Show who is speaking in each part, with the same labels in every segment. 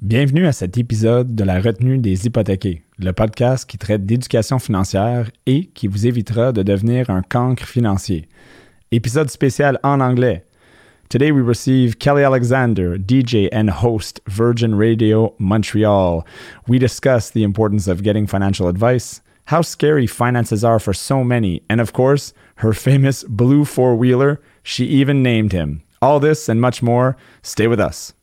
Speaker 1: Bienvenue à cet épisode de la retenue des hypothéqués, le podcast qui traite d'éducation financière et qui vous évitera de devenir un cancre financier. Épisode spécial en anglais. Today we receive Kelly Alexander, DJ and host Virgin Radio Montreal. We discuss the importance of getting financial advice, how scary finances are for so many, and of course, her famous blue four wheeler. She even named him. All this and much more. Stay with us.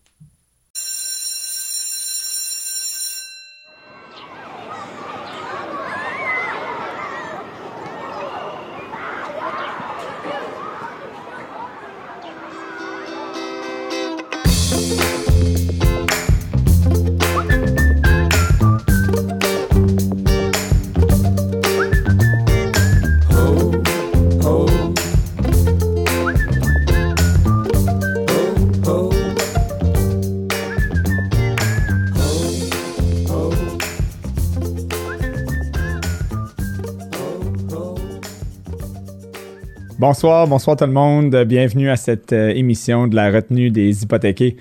Speaker 1: Bonsoir, bonsoir tout le monde. Bienvenue à cette euh, émission de la retenue des hypothéqués.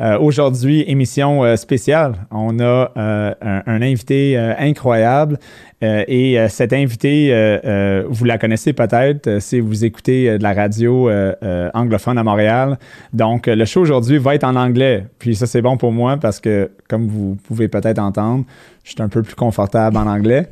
Speaker 1: Euh, Aujourd'hui, émission euh, spéciale. On a un, invité incroyable et cet invité, vous la connaissez peut-être si vous écoutez de la radio anglophone à Montréal. Donc, le show aujourd'hui va être en anglais. Puis ça, c'est bon pour moi parce que, comme vous pouvez peut-être entendre, je suis un peu plus confortable en anglais.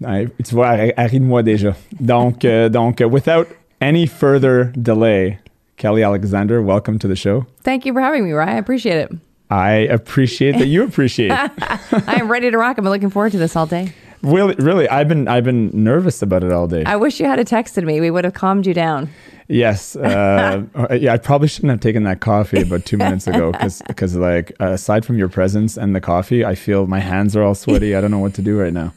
Speaker 1: Tu vois, elle, elle rit de moi déjà. Donc, donc, without any further delay, Kelly Alexander, welcome to the show.
Speaker 2: Thank you for having me, Ryan. I appreciate it.
Speaker 1: I appreciate that you appreciate it.
Speaker 2: I am ready to rock. I'm looking forward to this all day.
Speaker 1: Really, really, I've been I've been nervous about it all day.
Speaker 2: I wish you had texted me. We would have calmed you down.
Speaker 1: Yes, uh, yeah. I probably shouldn't have taken that coffee about two minutes ago because because like aside from your presence and the coffee, I feel my hands are all sweaty. I don't know what to do right now.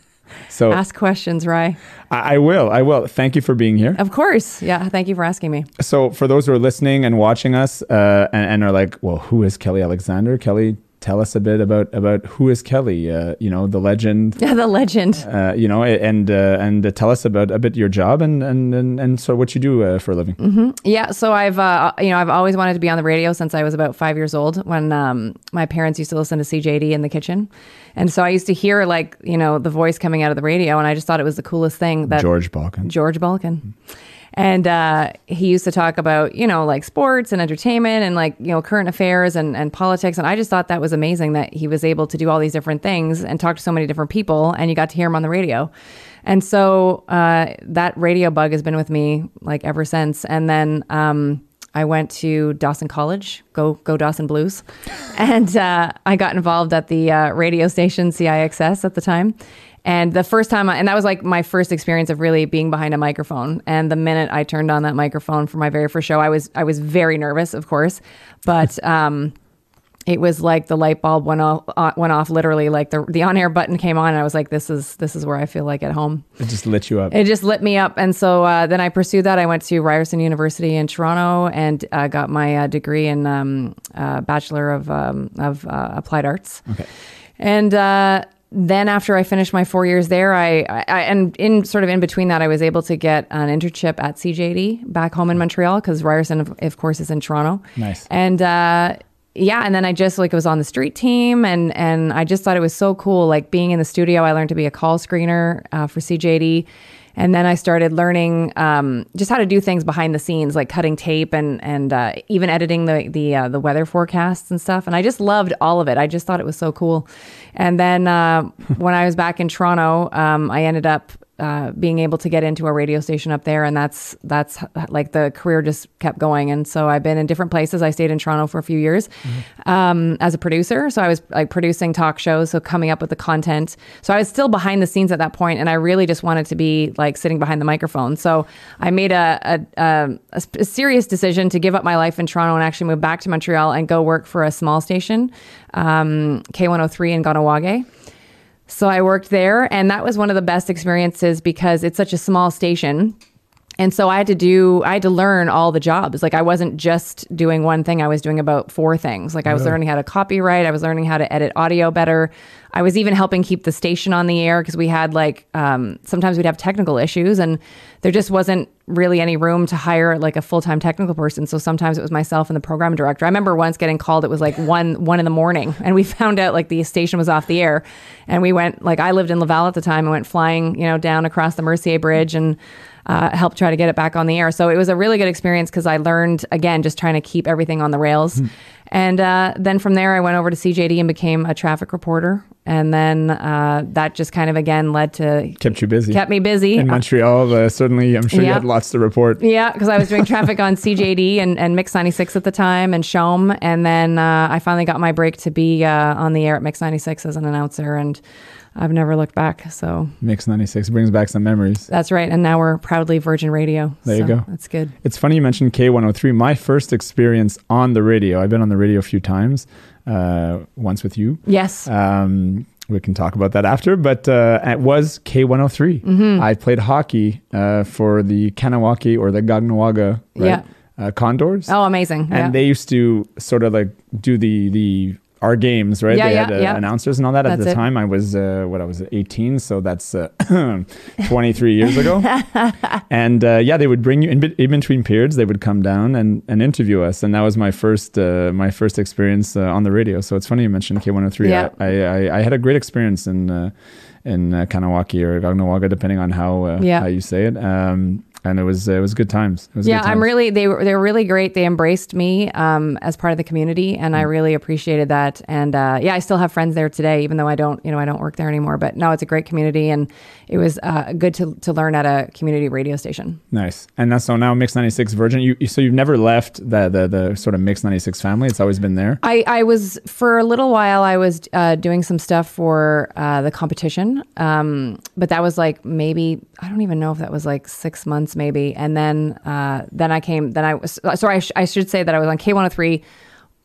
Speaker 1: So
Speaker 2: ask questions, Rye.
Speaker 1: I, I, will. I will. Thank you for being here.
Speaker 2: Of course. Yeah. Thank you for asking me.
Speaker 1: So for those who are listening and watching us uh, and, and, are like, well, who is Kelly Alexander? Kelly, tell us a bit about about who is Kelly? Uh, you know, the legend.
Speaker 2: Yeah, the legend.
Speaker 1: Uh, you know, and uh, and tell us about a bit your job and and and, and so what you do uh, for a living.
Speaker 2: Mm-hmm. Yeah. So I've uh, you know I've always wanted to be on the radio since I was about five years old when um, my parents used to listen to CJAD in the kitchen. And so I used to hear like, you know, the voice coming out of the radio and I just thought it was the coolest thing that
Speaker 1: George Balcan.
Speaker 2: George Balcan. And uh, he used to talk about, you know, like sports and entertainment and like, you know, current affairs and, and politics. And I just thought that was amazing that he was able to do all these different things and talk to so many different people and you got to hear him on the radio. And so uh, that radio bug has been with me like ever since. And then um, I went to Dawson College, go go Dawson Blues, and uh, I got involved at the uh, radio station CIXS at the time. And the first time, I, and that was like my first experience of really being behind a microphone. And the minute I turned on that microphone for my very first show, I was I was very nervous, of course, but um, it was like the light bulb went off uh, went off literally like the the on air button came on and I was like this is this is where I feel like at home.
Speaker 1: It just lit you up.
Speaker 2: It just lit me up and so uh, then I pursued that I went to Ryerson University in Toronto and uh, got my uh, degree in um, uh, bachelor of um, of uh, applied arts.
Speaker 1: Okay.
Speaker 2: And then after I finished my four years there, I, I, and in sort of in between that, I was able to get an internship at CJAD back home in Montreal because Ryerson, of, of, course, is in Toronto.
Speaker 1: Nice.
Speaker 2: And uh, yeah and then i just like was on the street team and and i just thought it was so cool like being in the studio i learned to be a call screener uh, for cjad and then i started learning um, just how to do things behind the scenes like cutting tape and and uh, even editing the the uh, the weather forecasts and stuff. And i just loved all of it. I just thought it was so cool. And then uh, when i was back in toronto um, i ended up uh, being able to get into a radio station up there, and that's that's like the career just kept going. And so I've been in different places. I stayed in Toronto for a few years mm-hmm. um, as a producer, so I was like producing talk shows, so coming up with the content. So I was still behind the scenes at that point, and I really just wanted to be like sitting behind the microphone. So I made a a, a, a serious decision to give up my life in Toronto and actually move back to Montreal and go work for a small station, um, K103 in Kahnawake. So I worked there, and that was one of the best experiences because it's such a small station. And so I had to do, I had to learn all the jobs. Like I wasn't just doing one thing, I was doing about four things. Like I was learning how to copyright, I was learning how to edit audio better. I was even helping keep the station on the air because we had like, um, sometimes we'd have technical issues and there just wasn't really any room to hire like a full time technical person. So sometimes it was myself and the program director. I remember once getting called, it was like one, one in the morning and we found out like the station was off the air and we went, like I lived in Laval at the time and went flying, you know, down across the Mercier Bridge and, uh, helped try to get it back on the air. So it was a really good experience because I learned again just trying to keep everything on the rails. And uh, then from there, I went over to CJAD and became a traffic reporter. And then uh, that just kind of again led to
Speaker 1: Kept you busy.
Speaker 2: kept me busy.
Speaker 1: in Montreal, uh, certainly, I'm sure you had lots to report.
Speaker 2: Yeah, because I was doing traffic on CJAD and, and Mix 96 at the time and CHOM. And then uh, I finally got my break to be uh, on the air at Mix 96 as an announcer. And I've never looked back. So
Speaker 1: Mix 96 brings back some memories.
Speaker 2: that's right. And now we're proudly Virgin Radio.
Speaker 1: There you go.
Speaker 2: That's good.
Speaker 1: It's funny you mentioned K103. My first experience on the radio, I've been on the radio a few times, uh, once with you.
Speaker 2: Yes.
Speaker 1: Um, we can talk about that after, but uh, it was K103.
Speaker 2: Mm-hmm.
Speaker 1: I played hockey uh, for the Kahnawake or the Caughnawaga right?
Speaker 2: Yeah.
Speaker 1: uh, Condors.
Speaker 2: oh, amazing.
Speaker 1: and
Speaker 2: yeah.
Speaker 1: they used to sort of like do the the our games, right?
Speaker 2: Yeah,
Speaker 1: they
Speaker 2: yeah,
Speaker 1: had uh,
Speaker 2: yeah.
Speaker 1: announcers and all that. At the
Speaker 2: it.
Speaker 1: time, I was uh, what I was 18, so that's uh, 23 years ago. and uh, yeah, they would bring you in, be- in between periods. They would come down and, and interview us, and that was my first uh, my first experience uh, on the radio. So it's funny you mentioned K103.
Speaker 2: Yeah.
Speaker 1: I, I, I, I had a great experience in uh, in uh, Kahnawake or Caughnawaga, depending on how uh,
Speaker 2: Yeah.
Speaker 1: how you say it. Um, and it was it was good times. It was
Speaker 2: yeah,
Speaker 1: good
Speaker 2: I'm really they were they were really great. They embraced me um, as part of the community, and
Speaker 1: Mm.
Speaker 2: I really appreciated that. And uh, yeah, I still have friends there today, even though I don't you know I don't work there anymore. But no, it's a great community, and it was uh, good to to learn at a community radio station.
Speaker 1: Nice. And that's so now Mix 96 Virgin. You, you so you've never left the, the the sort of Mix 96 family. It's always been there.
Speaker 2: I, I was for a little while. I was uh, doing some stuff for uh, the competition, um, but that was like maybe I don't even know if that was like six months, maybe. And then uh, then I came. Then I was sorry. I, sh- I should say that I was on K one hundred three.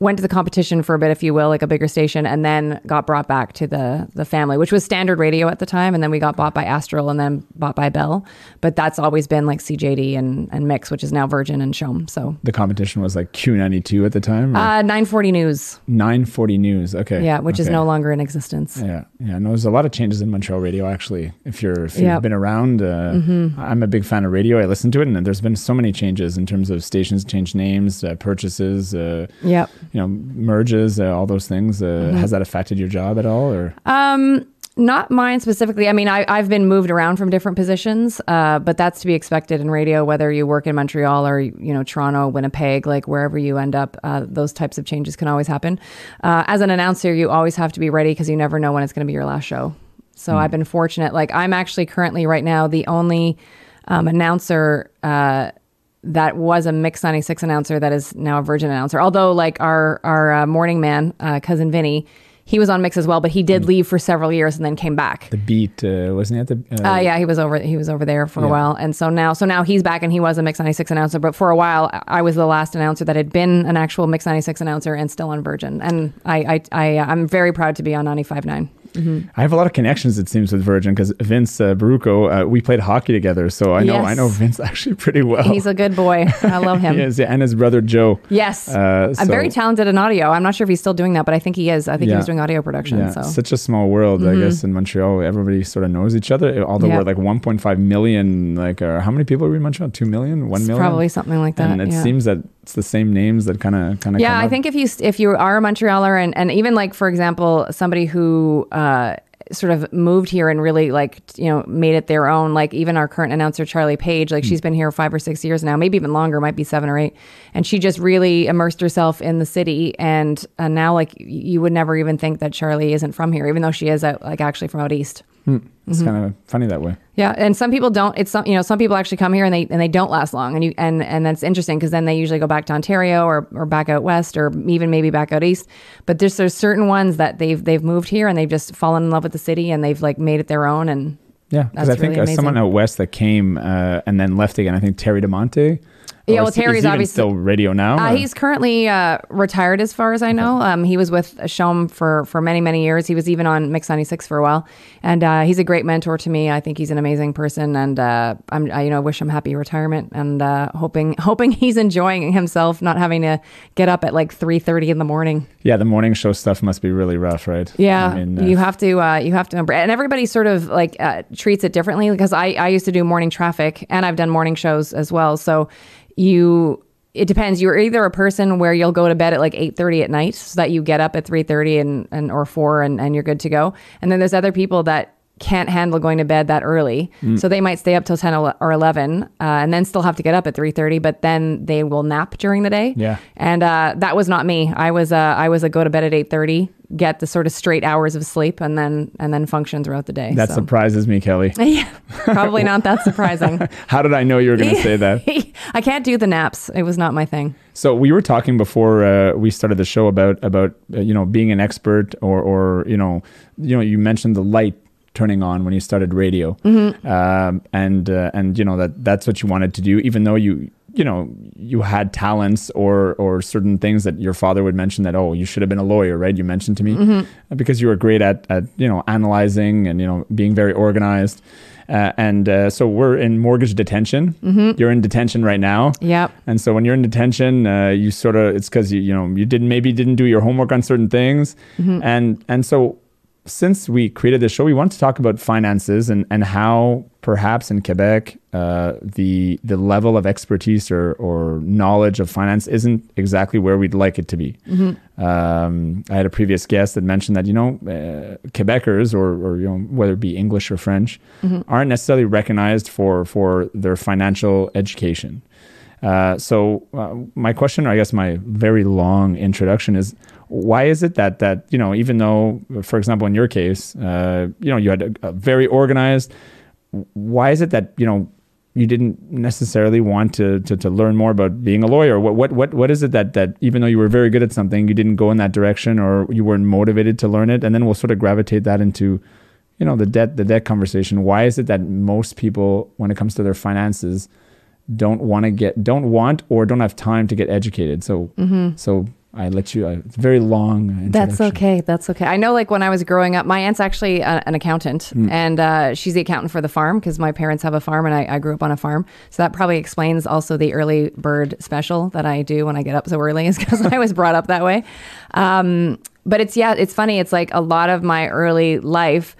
Speaker 2: Went to the competition for a bit, if you will, like a bigger station, and then got brought back to the the family, which was Standard Radio at the time, and then we got bought by Astral, and then bought by Bell. But that's always been like CJAD and, and Mix, which is now Virgin and CHOM. So
Speaker 1: The competition was like Q92 at the time. or
Speaker 2: uh, nine forty News,
Speaker 1: 940 News. Okay.
Speaker 2: yeah, which is no longer in existence.
Speaker 1: Yeah, yeah. No, there's a lot of changes in Montreal radio. Actually, if you're if you've
Speaker 2: Yep.
Speaker 1: been around, uh,
Speaker 2: Mm-hmm.
Speaker 1: I'm a big fan of radio. I listen to it, and there's been so many changes in terms of stations change names, uh, purchases, uh,
Speaker 2: Yep.
Speaker 1: You know, merges, uh, all those things. Uh,
Speaker 2: Mm-hmm.
Speaker 1: Has that affected your job at all, or
Speaker 2: Um, not mine specifically. I mean, I, I've been moved around from different positions, uh, but that's to be expected in radio, whether you work in Montreal or, you know, Toronto, Winnipeg, like wherever you end up, uh, those types of changes can always happen. Uh, as an announcer, you always have to be ready because you never know when it's going to be your last show. So I've been fortunate. Like, I'm actually currently right now the only um, announcer that was a mix 96 announcer that is now a virgin announcer. Although like our our uh, morning man uh, cousin vinny he was on mix as well but he did mm. leave for several years and then came back.
Speaker 1: The beat uh, wasn't it? The
Speaker 2: uh, uh yeah he was over he was over there for
Speaker 1: yeah.
Speaker 2: a while. And so now so now he's back and he was a mix 96 announcer but for a while i was the last announcer that had been an actual mix 96 announcer and still on virgin. And i i, I i'm very proud to be on 95.9 Mm-hmm.
Speaker 1: I have a lot of connections, it seems, with Virgin because Vince uh, Baruco, uh, we played hockey together, so I know
Speaker 2: yes.
Speaker 1: I know Vince actually pretty well.
Speaker 2: He's a good boy. I love him.
Speaker 1: is, yeah, and his brother Joe.
Speaker 2: Yes,
Speaker 1: uh, so.
Speaker 2: I'm very talented in audio. I'm not sure if he's still doing that, but I think he is. I think
Speaker 1: yeah.
Speaker 2: he was doing audio production.
Speaker 1: Yeah.
Speaker 2: So.
Speaker 1: such a small world, mm-hmm. I guess, in Montreal, everybody sort of knows each other. Although
Speaker 2: yeah.
Speaker 1: we're like 1.5 million, like, uh, how many people are we in Montreal? Two million,
Speaker 2: one
Speaker 1: million,
Speaker 2: probably something like that.
Speaker 1: And it seems that it's the same names that kind of kind of.
Speaker 2: yeah, I think if you if you are a Montrealer and and even like for example somebody who uh, sort of moved here and really like you know made it their own like even our current announcer Charlie Page like she's been here five or six years now maybe even longer might be seven or eight and she just really immersed herself in the city and uh, now like you would never even think that Charlie isn't from here even though she is out, like actually from out east.
Speaker 1: It's kind of funny that way.
Speaker 2: Yeah, and some people don't. It's some you know some people actually come here and they and they don't last long, and you and and that's interesting because then they usually go back to Ontario or or back out west or even maybe back out east. But there's there's certain ones that they've they've moved here and they've just fallen in love with the city and they've like made it their own. And
Speaker 1: Yeah, because I think
Speaker 2: really
Speaker 1: someone out west that came uh, and then left again. I think Terry DiMonte.
Speaker 2: Yeah, well,
Speaker 1: he- is
Speaker 2: Terry's obviously-
Speaker 1: still radio now.
Speaker 2: Uh, he's currently uh, retired, as far as I know. Um, he was with CHOM for for many many years. He was even on Mix ninety six for a while, and uh, he's a great mentor to me. I think he's an amazing person, and uh, I'm I, you know wish him happy retirement, and uh, hoping hoping he's enjoying himself, not having to get up at like three thirty in the morning.
Speaker 1: yeah, the morning show stuff must be really rough, right?
Speaker 2: Yeah,
Speaker 1: I mean, uh,
Speaker 2: you have to uh, you have to and everybody sort of like uh, treats it differently because I I used to do morning traffic and I've done morning shows as well. So you it depends. You're either a person where you'll go to bed at like eight thirty at night so that you get up at three thirty and, and or four and, and you're good to go. And then there's other people that can't handle going to bed that early,
Speaker 1: Mm.
Speaker 2: so they might stay up till ten or eleven, uh, and then still have to get up at three thirty. But then they will nap during the day.
Speaker 1: Yeah.
Speaker 2: And uh, that was not me. I was uh, I was a go to bed at eight thirty, get the sort of straight hours of sleep, and then and then function throughout the day.
Speaker 1: that
Speaker 2: so.
Speaker 1: surprises me, Kelly.
Speaker 2: yeah, probably not that surprising.
Speaker 1: How did I know you were going to say that?
Speaker 2: I can't do the naps. It was not my thing.
Speaker 1: So we were talking before uh, we started the show about about uh, you know being an expert or or you know you know you mentioned the light turning on when you started radio, um, and uh, and you know that that's what you wanted to do, even though you you know you had talents or or certain things that your father would mention that oh you should have been a lawyer, right? You mentioned to me uh, because you were great at at you know analyzing and you know being very organized. Uh, and uh, so we're in mortgage detention. You're in detention right now.
Speaker 2: Yep.
Speaker 1: And so when you're in detention, uh, you sort of it's because you you know you didn't maybe didn't do your homework on certain things, and and so since we created this show, we want to talk about finances and and how perhaps in Quebec uh, the the level of expertise or or knowledge of finance isn't exactly where we'd like it to be. Um, I had a previous guest that mentioned that you know uh, Quebecers or or you know whether it be English or French aren't necessarily recognized for for their financial education. Uh, so uh, my question, or I guess my very long introduction is, why is it that that you know, even though, for example, in your case, uh, you know, you had a, a very organized, why is it that you know you didn't necessarily want to, to to learn more about being a lawyer? What what what what is it that that even though you were very good at something, you didn't go in that direction, or you weren't motivated to learn it? And then we'll sort of gravitate that into, you know, the debt the debt conversation. Why is it that most people, when it comes to their finances, don't want to get don't want or don't have time to get educated. So so I let you. Uh, it's a very long. Uh,
Speaker 2: That's okay. That's okay. I know, like when I was growing up, my aunt's actually a, an accountant, and uh, she's the accountant for the farm because my parents have a farm, and I, I grew up on a farm. So that probably explains also the early bird special that I do when I get up so early, is because I was brought up that way. Um, but it's yeah, it's funny. It's like a lot of my early life.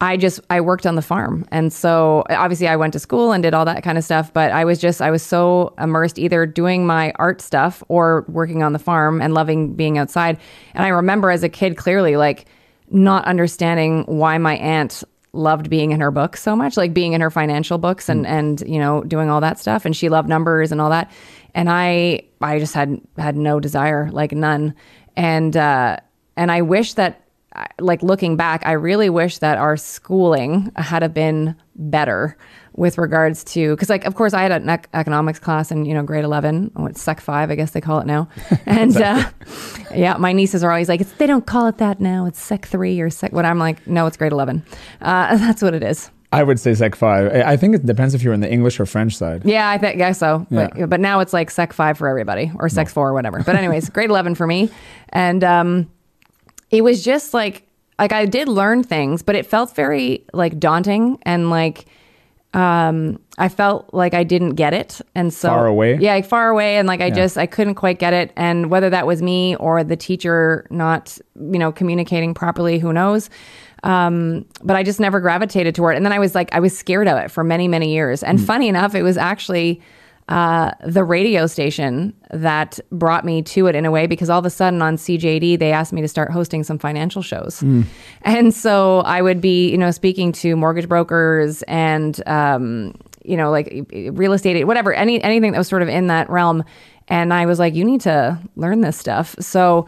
Speaker 2: I just I worked on the farm, and so obviously I went to school and did all that kind of stuff. But I was just I was so immersed either doing my art stuff or working on the farm and loving being outside. And I remember as a kid clearly like not understanding why my aunt loved being in her books so much, like being in her financial books and and you know doing all that stuff. And she loved numbers and all that. And I I just had had no desire, like none. And uh, and I wish that like looking back, I really wish that our schooling had have been better with regards to because like of course I had an ec- economics class in you know grade 11 oh, it's sec 5 I guess they call it now. And uh, yeah my nieces are always like it's, they don't call it that now. It's sec 3 or sec what I'm like no it's grade 11 uh, that's what it is.
Speaker 1: I would say Sec five. I think it depends if you're in the English or French side.
Speaker 2: yeah I think guess so. But,
Speaker 1: Yeah.
Speaker 2: but now it's like sec 5 for everybody or sec 4 or whatever. But anyways grade 11 for me. And um it was just like like I did learn things, but it felt very like daunting and like um I felt like I didn't get it and so
Speaker 1: Far away?
Speaker 2: Yeah, like far away and like I just I couldn't quite get it and whether that was me or the teacher not, you know, communicating properly, who knows. Um, but I just never gravitated toward it. And then I was like, I was scared of it for many, many years. And funny enough, it was actually uh, the radio station that brought me to it in a way because all of a sudden on CJAD they asked me to start hosting some financial shows, and so I would be you know speaking to mortgage brokers and um, you know like real estate whatever any anything that was sort of in that realm, and I was like you need to learn this stuff. So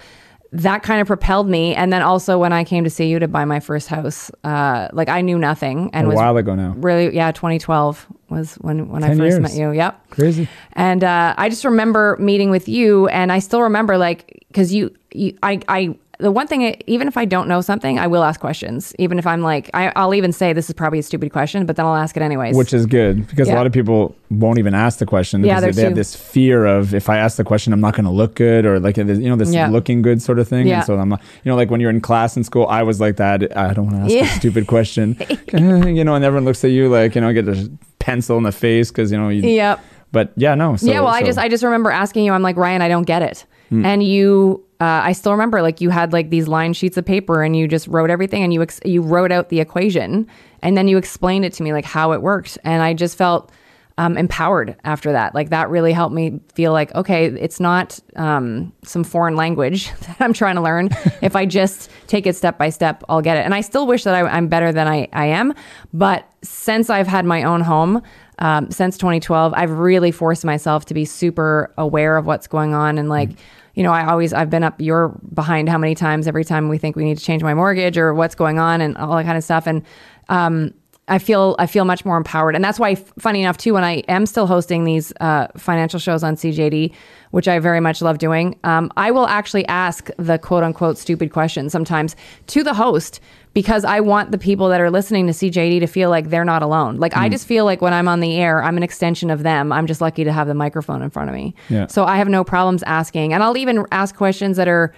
Speaker 2: that kind of propelled me. And then also when I came to see you to buy my first house, uh, like I knew nothing and
Speaker 1: A
Speaker 2: was
Speaker 1: while ago now.
Speaker 2: really, yeah, 2012 was when, when I first
Speaker 1: years.
Speaker 2: met you. Yep.
Speaker 1: Crazy.
Speaker 2: And uh, I just remember meeting with you, and I still remember like because you, you, I, I the one thing, even if I don't know something, I will ask questions. Even if I'm like, I, I'll even say this is probably a stupid question, but then I'll ask it anyways.
Speaker 1: Which is good because a lot of people won't even ask the question because
Speaker 2: there's
Speaker 1: they have this fear of if I ask the question, I'm not going to look good or like, you know, this
Speaker 2: Yeah.
Speaker 1: looking good sort of thing.
Speaker 2: Yeah.
Speaker 1: And so I'm you know, like when you're in class in school, I was like that. I don't want to ask
Speaker 2: Yeah.
Speaker 1: a stupid question, you know, and everyone looks at you like, you know, get a pencil in the face because, you know, you,
Speaker 2: Yep.
Speaker 1: but yeah, no. So,
Speaker 2: yeah, well, I just I just remember asking you. I'm like Ryan, I don't get it.
Speaker 1: Hmm.
Speaker 2: And you, uh, I still remember like you had like these line sheets of paper and you just wrote everything and you ex- you wrote out the equation and then you explained it to me like how it worked and I just felt um, empowered after that. Like that really helped me feel like okay, it's not um, some foreign language that I'm trying to learn. if I just take it step by step, I'll get it. And I still wish that I, I'm better than I, I am, but since I've had my own home um, since 2012, I've really forced myself to be super aware of what's going on and like. You know, I always I've been up your behind how many times every time we think we need to change my mortgage or what's going on and all that kind of stuff. And um, I feel I feel much more empowered, and that's why, funny enough, too, when I am still hosting these uh, financial shows on CJAD, which I very much love doing, um, I will actually ask the quote unquote stupid questions sometimes to the host because I want the people that are listening to CJAD to feel like they're not alone. Like I just feel like when I'm on the air, I'm an extension of them. I'm just lucky to have the microphone in front of me.
Speaker 1: Yeah.
Speaker 2: So I have no problems asking, and I'll even ask questions that are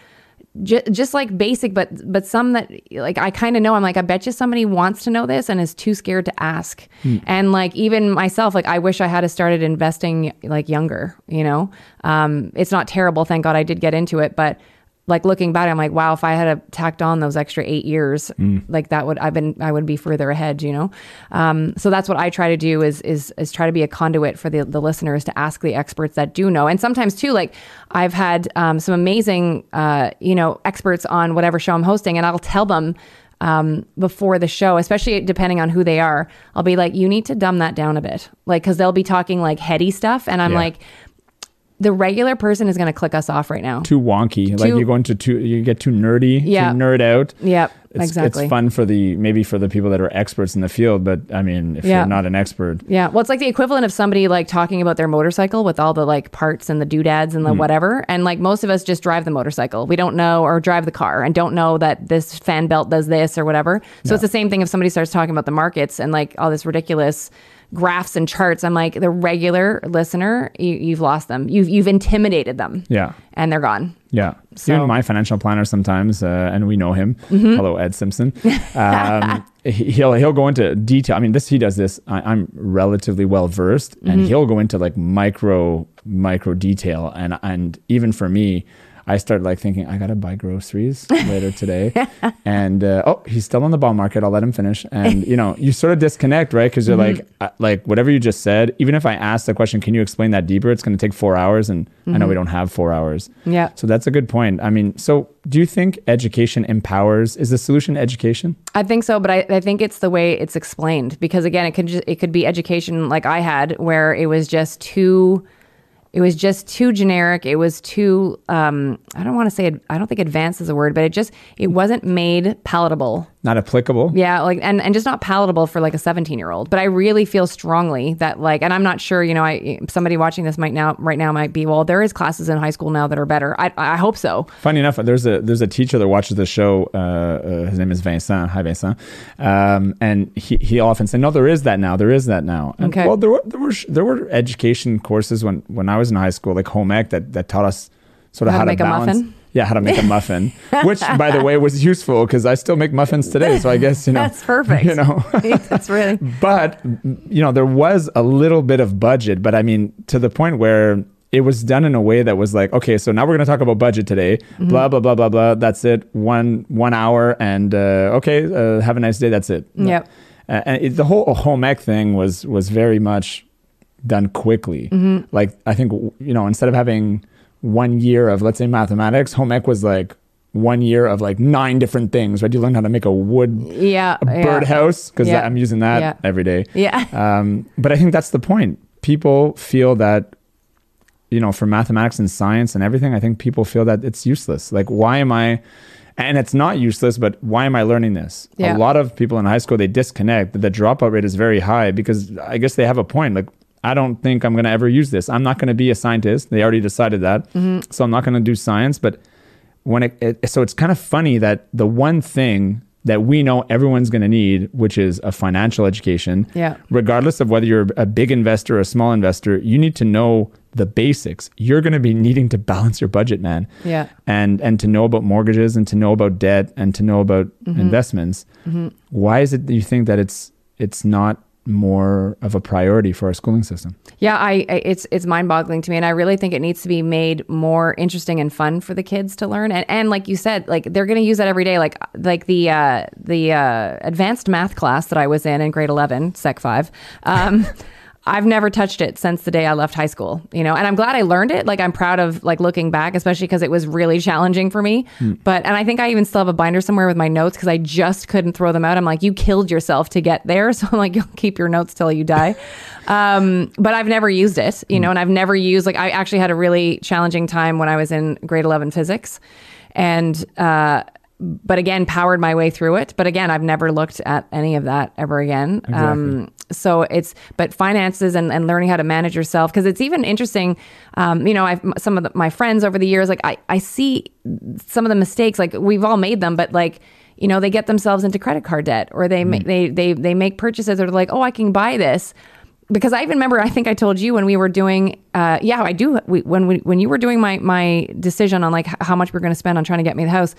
Speaker 2: J- just like basic, but but some that like I kind of know. I'm like, I bet you somebody wants to know this and is too scared to ask. And like even myself, like I wish I had started investing like younger. You know, um, it's not terrible. Thank God I did get into it, but like looking back, I'm like, wow, if I had a tacked on those extra eight years, like that would I've been I would be further ahead, you know. Um, so that's what I try to do is is is try to be a conduit for the the listeners to ask the experts that do know, and sometimes too, like I've had um, some amazing uh, you know experts on whatever show I'm hosting, and I'll tell them. Um, before the show, especially depending on who they are, I'll be like, you need to dumb that down a bit. Like, cause they'll be talking like heady stuff. And I'm
Speaker 1: Yeah.
Speaker 2: like, the regular person is going to click us off right now.
Speaker 1: too wonky. like
Speaker 2: Too-
Speaker 1: you go into too, you get too nerdy,
Speaker 2: Yeah.
Speaker 1: too nerd out.
Speaker 2: Yep,
Speaker 1: It's,
Speaker 2: exactly.
Speaker 1: It's fun for the maybe for the people that are experts in the field, but I mean, if
Speaker 2: Yeah.
Speaker 1: you're not an expert,
Speaker 2: Yeah. Well, it's like the equivalent of somebody like talking about their motorcycle with all the like parts and the doodads and the hmm. whatever. And like most of us just drive the motorcycle. We don't know or drive the car and don't know that this fan belt does this or whatever. So it's the same thing if somebody starts talking about the markets and like all this ridiculous graphs and charts. I'm like, the regular listener, you, you've lost them. You've you've intimidated them.
Speaker 1: yeah.
Speaker 2: And they're gone.
Speaker 1: Yeah.
Speaker 2: So- Mm-hmm.
Speaker 1: Even my financial planner sometimes, uh, and we know him. Hello, Ed Simpson. Um, he- he'll he'll go into detail. I mean, this he does this. I, I'm relatively well versed,
Speaker 2: Mm-hmm.
Speaker 1: and he'll go into like micro micro detail, and and even for me. I started like thinking I gotta buy groceries later today, and uh, oh, he's still on the ball market. I'll let him finish, and you know, you sort of disconnect, right? Because you're
Speaker 2: Mm-hmm.
Speaker 1: like, uh, like whatever you just said. Even if I ask the question, can you explain that deeper? It's going to take four hours, and I know we don't have four hours.
Speaker 2: Mm-hmm. Yeah.
Speaker 1: So that's a good point. I mean, so do you think education empowers? Is the solution education?
Speaker 2: I think so, but I, I think it's the way it's explained because again, it could just, it could be education like I had where it was just too it was just too generic. It was too um, I don't want to say I don't think advanced is a word, but it just it wasn't made palatable.
Speaker 1: Not applicable.
Speaker 2: Yeah, like and and just not palatable for like a 17 year old. But I really feel strongly that like, and I'm not sure, you know, I somebody watching this might now right now might be well, there is classes in high school now that are better. I I hope so.
Speaker 1: Funny enough, there's a there's a teacher that watches the show. Uh, uh, his name is Vincent. Hi, Vincent. Um, and he he often said, "No, there is that now. There is that now." And,
Speaker 2: Okay.
Speaker 1: Well, there were there were there were education courses when when I was in high school, like home ec, that that taught us sort of
Speaker 2: How
Speaker 1: how,
Speaker 2: to make a
Speaker 1: balance. Yeah, how to make a muffin, which, by the way, was useful because I still make muffins today. So I guess you know
Speaker 2: That's perfect.
Speaker 1: You know,
Speaker 2: That's really
Speaker 1: but you know there was a little bit of budget but i mean to the point where it was done in a way that was like okay so now we're going to talk about budget today
Speaker 2: Mm-hmm.
Speaker 1: blah blah blah blah blah that's it one one hour and uh, okay uh, have a nice day that's it
Speaker 2: Yep.
Speaker 1: uh, and it, the whole home ec thing was was very much done quickly
Speaker 2: Mm-hmm.
Speaker 1: like i think you know instead of having one year of let's say mathematics home ec was like one year of like nine different things right you learn how to make a wood
Speaker 2: yeah.
Speaker 1: a birdhouse because
Speaker 2: Yeah.
Speaker 1: i'm using that
Speaker 2: Yeah.
Speaker 1: every day
Speaker 2: Yeah.
Speaker 1: um, but I think that's the point. People feel that, you know, for mathematics and science and everything, I think people feel that it's useless. Like, why am I? And it's not useless, but why am I learning this?
Speaker 2: Yeah.
Speaker 1: A lot of people in high school they disconnect. The dropout rate is very high because I guess they have a point. Like, I don't think I'm going to ever use this. I'm not going to be a scientist. They already decided that,
Speaker 2: Mm-hmm.
Speaker 1: so I'm not going to do science. But when it, it so it's kind of funny that the one thing that we know everyone's going to need, which is a financial education.
Speaker 2: Yeah.
Speaker 1: Regardless of whether you're a big investor or a small investor, you need to know the basics. You're going to be needing to balance your budget, man.
Speaker 2: Yeah.
Speaker 1: And and to know about mortgages and to know about debt and to know about investments. Why is it that you think that it's it's not more of a priority for our schooling system?
Speaker 2: Yeah, I, it's it's mind boggling to me, and I really think it needs to be made more interesting and fun for the kids to learn. And and like you said, like they're going to use that every day. Like like the uh, the uh, advanced math class that I was in in grade eleven, Sec five. Um, I've never touched it since the day I left high school, you know, and I'm glad I learned it. Like I'm proud of like looking back, especially because it was really challenging for me. But and I think I even still have a binder somewhere with my notes because I just couldn't throw them out. I'm like, you killed yourself to get there, so I'm like, you'll keep your notes till you die. um, but I've never used it, you know, and I've never used like I actually had a really challenging time when I was in grade 11 physics, and uh, but again, powered my way through it. But again, I've never looked at any of that ever again. Um, so it's but finances and, and learning how to manage yourself because it's even interesting. Um, you know, I've some of the, my friends over the years, like I I see some of the mistakes. Like we've all made them, but like you know, they get themselves into credit card debt or they ma- they they they make purchases that are like, oh, I can buy this because I even remember I think I told you when we were doing uh, yeah I do we, when we, when you were doing my my decision on like how much we are going to spend on trying to get me the house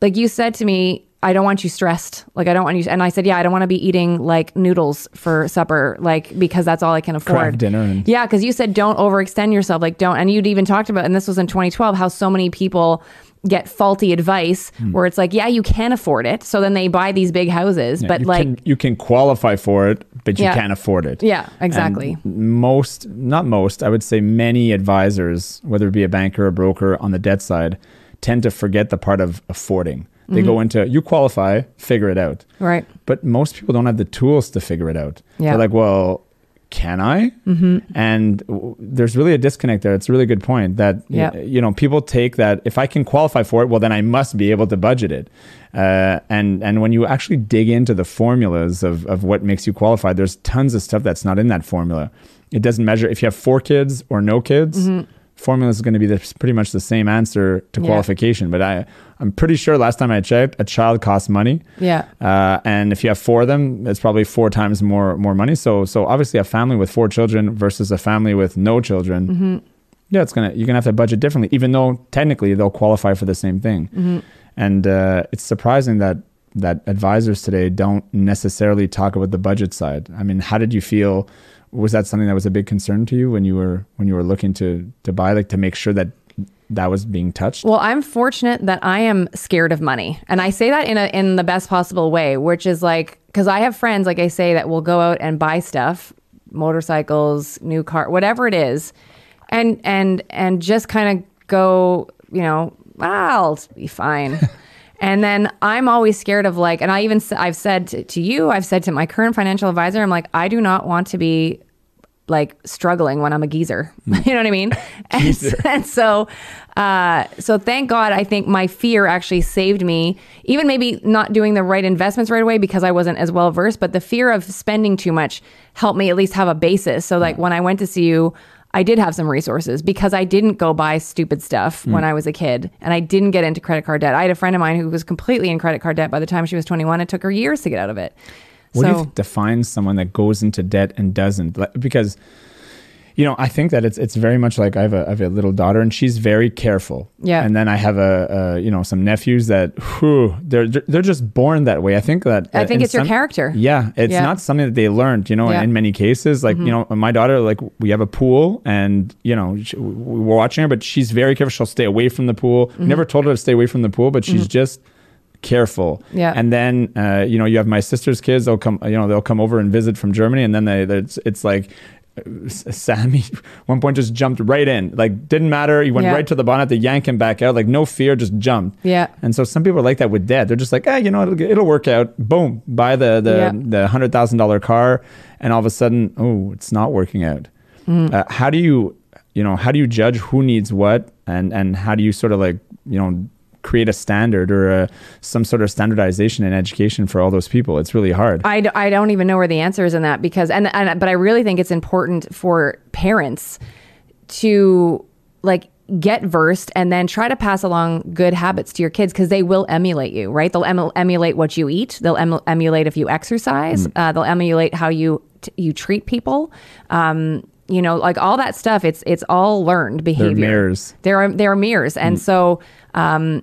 Speaker 2: like you said to me I don't want you stressed like I don't want you and I said yeah I don't want to be eating like noodles for supper like because that's all I can afford
Speaker 1: Kraft dinner and-
Speaker 2: yeah because you said don't overextend yourself like don't and you'd even talked about and this was in 2012 how so many people get faulty advice
Speaker 1: Hmm.
Speaker 2: where it's like yeah you can afford it so then they buy these big houses but
Speaker 1: you
Speaker 2: like
Speaker 1: can, you can qualify for it, but you
Speaker 2: Yeah.
Speaker 1: can't afford it.
Speaker 2: yeah exactly
Speaker 1: And most, not most, I would say many advisors, whether it be a banker or broker on the debt side, tend to forget the part of affording. They
Speaker 2: Mm-hmm.
Speaker 1: go into you qualify, figure it out.
Speaker 2: right
Speaker 1: But most people don't have the tools to figure it out.
Speaker 2: Yeah.
Speaker 1: They're like, well, can I? Mm-hmm. And w- there's really a disconnect there. It's a really good point that y-
Speaker 2: Yeah.
Speaker 1: you know people take that if I can qualify for it, well then I must be able to budget it. Uh, and and when you actually dig into the formulas of of what makes you qualify, there's tons of stuff that's not in that formula. It doesn't measure if you have four kids or no kids. Formula is going to be the, pretty much the same answer to
Speaker 2: Yeah.
Speaker 1: qualification. But I I'm pretty sure last time I checked, a child costs money.
Speaker 2: yeah
Speaker 1: Uh, and if you have four of them, it's probably four times more more money. So so obviously a family with four children versus a family with no children,
Speaker 2: Mm-hmm.
Speaker 1: yeah, it's gonna you're gonna have to budget differently, even though technically they'll qualify for the same thing.
Speaker 2: Mm-hmm.
Speaker 1: And uh, it's surprising that that advisors today don't necessarily talk about the budget side. I mean, how did you feel? Was that something that was a big concern to you when you were when you were looking to to buy, like to make sure that that was being touched?
Speaker 2: Well, I'm fortunate that I am scared of money. And I say that in a in the best possible way, which is like cuz I have friends like I say that will go out and buy stuff, motorcycles, new car, whatever it is, and and and just kind of go, you know, I'll be fine. And then I'm always scared of like, and I even I've said to, to you, I've said to my current financial advisor, I'm like, I do not want to be like struggling when I'm a geezer. you know what I mean? And, and so, uh, so thank God, I think my fear actually saved me. Even maybe not doing the right investments right away because I wasn't as well versed, but the fear of spending too much helped me at least have a basis. So like when I went to see you. I did have some resources because I didn't go buy stupid stuff when I was a kid and I didn't get into credit card debt. I had a friend of mine who was completely in credit card debt by the time she was 21. It took her years to get out of it.
Speaker 1: What do you think defines someone that goes into debt and doesn't? Because, you know, I think that it's it's very much like I have a, I have a little daughter and she's very careful.
Speaker 2: Yeah.
Speaker 1: And then I have a, a you know some nephews that whew, they're they're just born that way. I think that
Speaker 2: I think
Speaker 1: in
Speaker 2: it's your character.
Speaker 1: Yeah, it's
Speaker 2: Yeah.
Speaker 1: not something that they learned. You know,
Speaker 2: Yeah. Mm-hmm.
Speaker 1: in many cases, like you know, my daughter, like we have a pool and you know she, we're watching her, but she's very careful. She'll stay away from the pool.
Speaker 2: Mm-hmm.
Speaker 1: We Never told her to stay away from the pool, but she's just careful.
Speaker 2: Yeah.
Speaker 1: And then uh, you know you have my sister's kids. They'll come. You know they'll come over and visit from Germany, and then they it's, it's like. uh, Sammy, one point just jumped right in. Like didn't matter. He went
Speaker 2: Yeah.
Speaker 1: right to the bonnet. They yank him back out. Like no fear, just jumped.
Speaker 2: Yeah.
Speaker 1: And so some people are like that with debt. They're just like, ah, you know, it'll, it'll work out. Boom, buy the the
Speaker 2: Yeah.
Speaker 1: the hundred thousand dollar car, and all of a sudden, oh, it's not working out.
Speaker 2: Mm.
Speaker 1: Uh, how do you, you know, how do you judge who needs what, and and how do you sort of like, you know, create a standard or a, some sort of standardization in education for all those people? It's really hard.
Speaker 2: I, d- I don't even know where the answer is in that because and, and but I really think it's important for parents to like get versed and then try to pass along good habits to your kids because they will emulate you, right? They'll em- emulate what you eat. They'll em- emulate if you exercise.
Speaker 1: Mm.
Speaker 2: Uh, they'll emulate how you t- you treat people. Um, you know, like all that stuff. It's it's all learned behavior.
Speaker 1: They're mirrors.
Speaker 2: There are there are mirrors, and so. Um,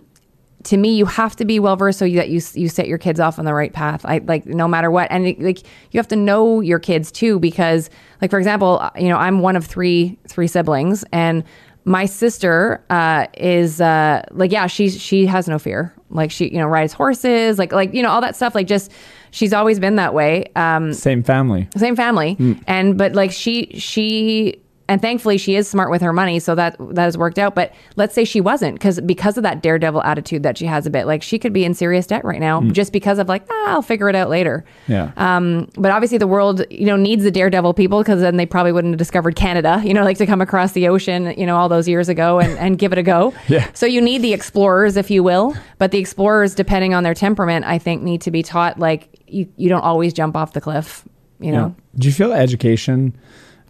Speaker 2: to me, you have to be well versed so that you you set your kids off on the right path. I like no matter what, and it, like you have to know your kids too because, like for example, uh, you know I'm one of three three siblings, and my sister uh, is uh, like yeah she's she has no fear like she you know rides horses like like you know all that stuff like just she's always been that way um,
Speaker 1: Same family.
Speaker 2: same family
Speaker 1: Hmm.
Speaker 2: and but like she she and thankfully she is smart with her money so that that has worked out but let's say she wasn't because because of that daredevil attitude that she has a bit like she could be in serious debt right now just because of like ah, i'll figure it out later.
Speaker 1: Yeah.
Speaker 2: um, but obviously the world you know needs the daredevil people because then they probably wouldn't have discovered canada you know like to come across the ocean you know all those years ago and, and give it a go
Speaker 1: Yeah.
Speaker 2: so you need the explorers if you will but the explorers depending on their temperament i think need to be taught like you, you don't always jump off the cliff you know
Speaker 1: Yeah. Do you feel education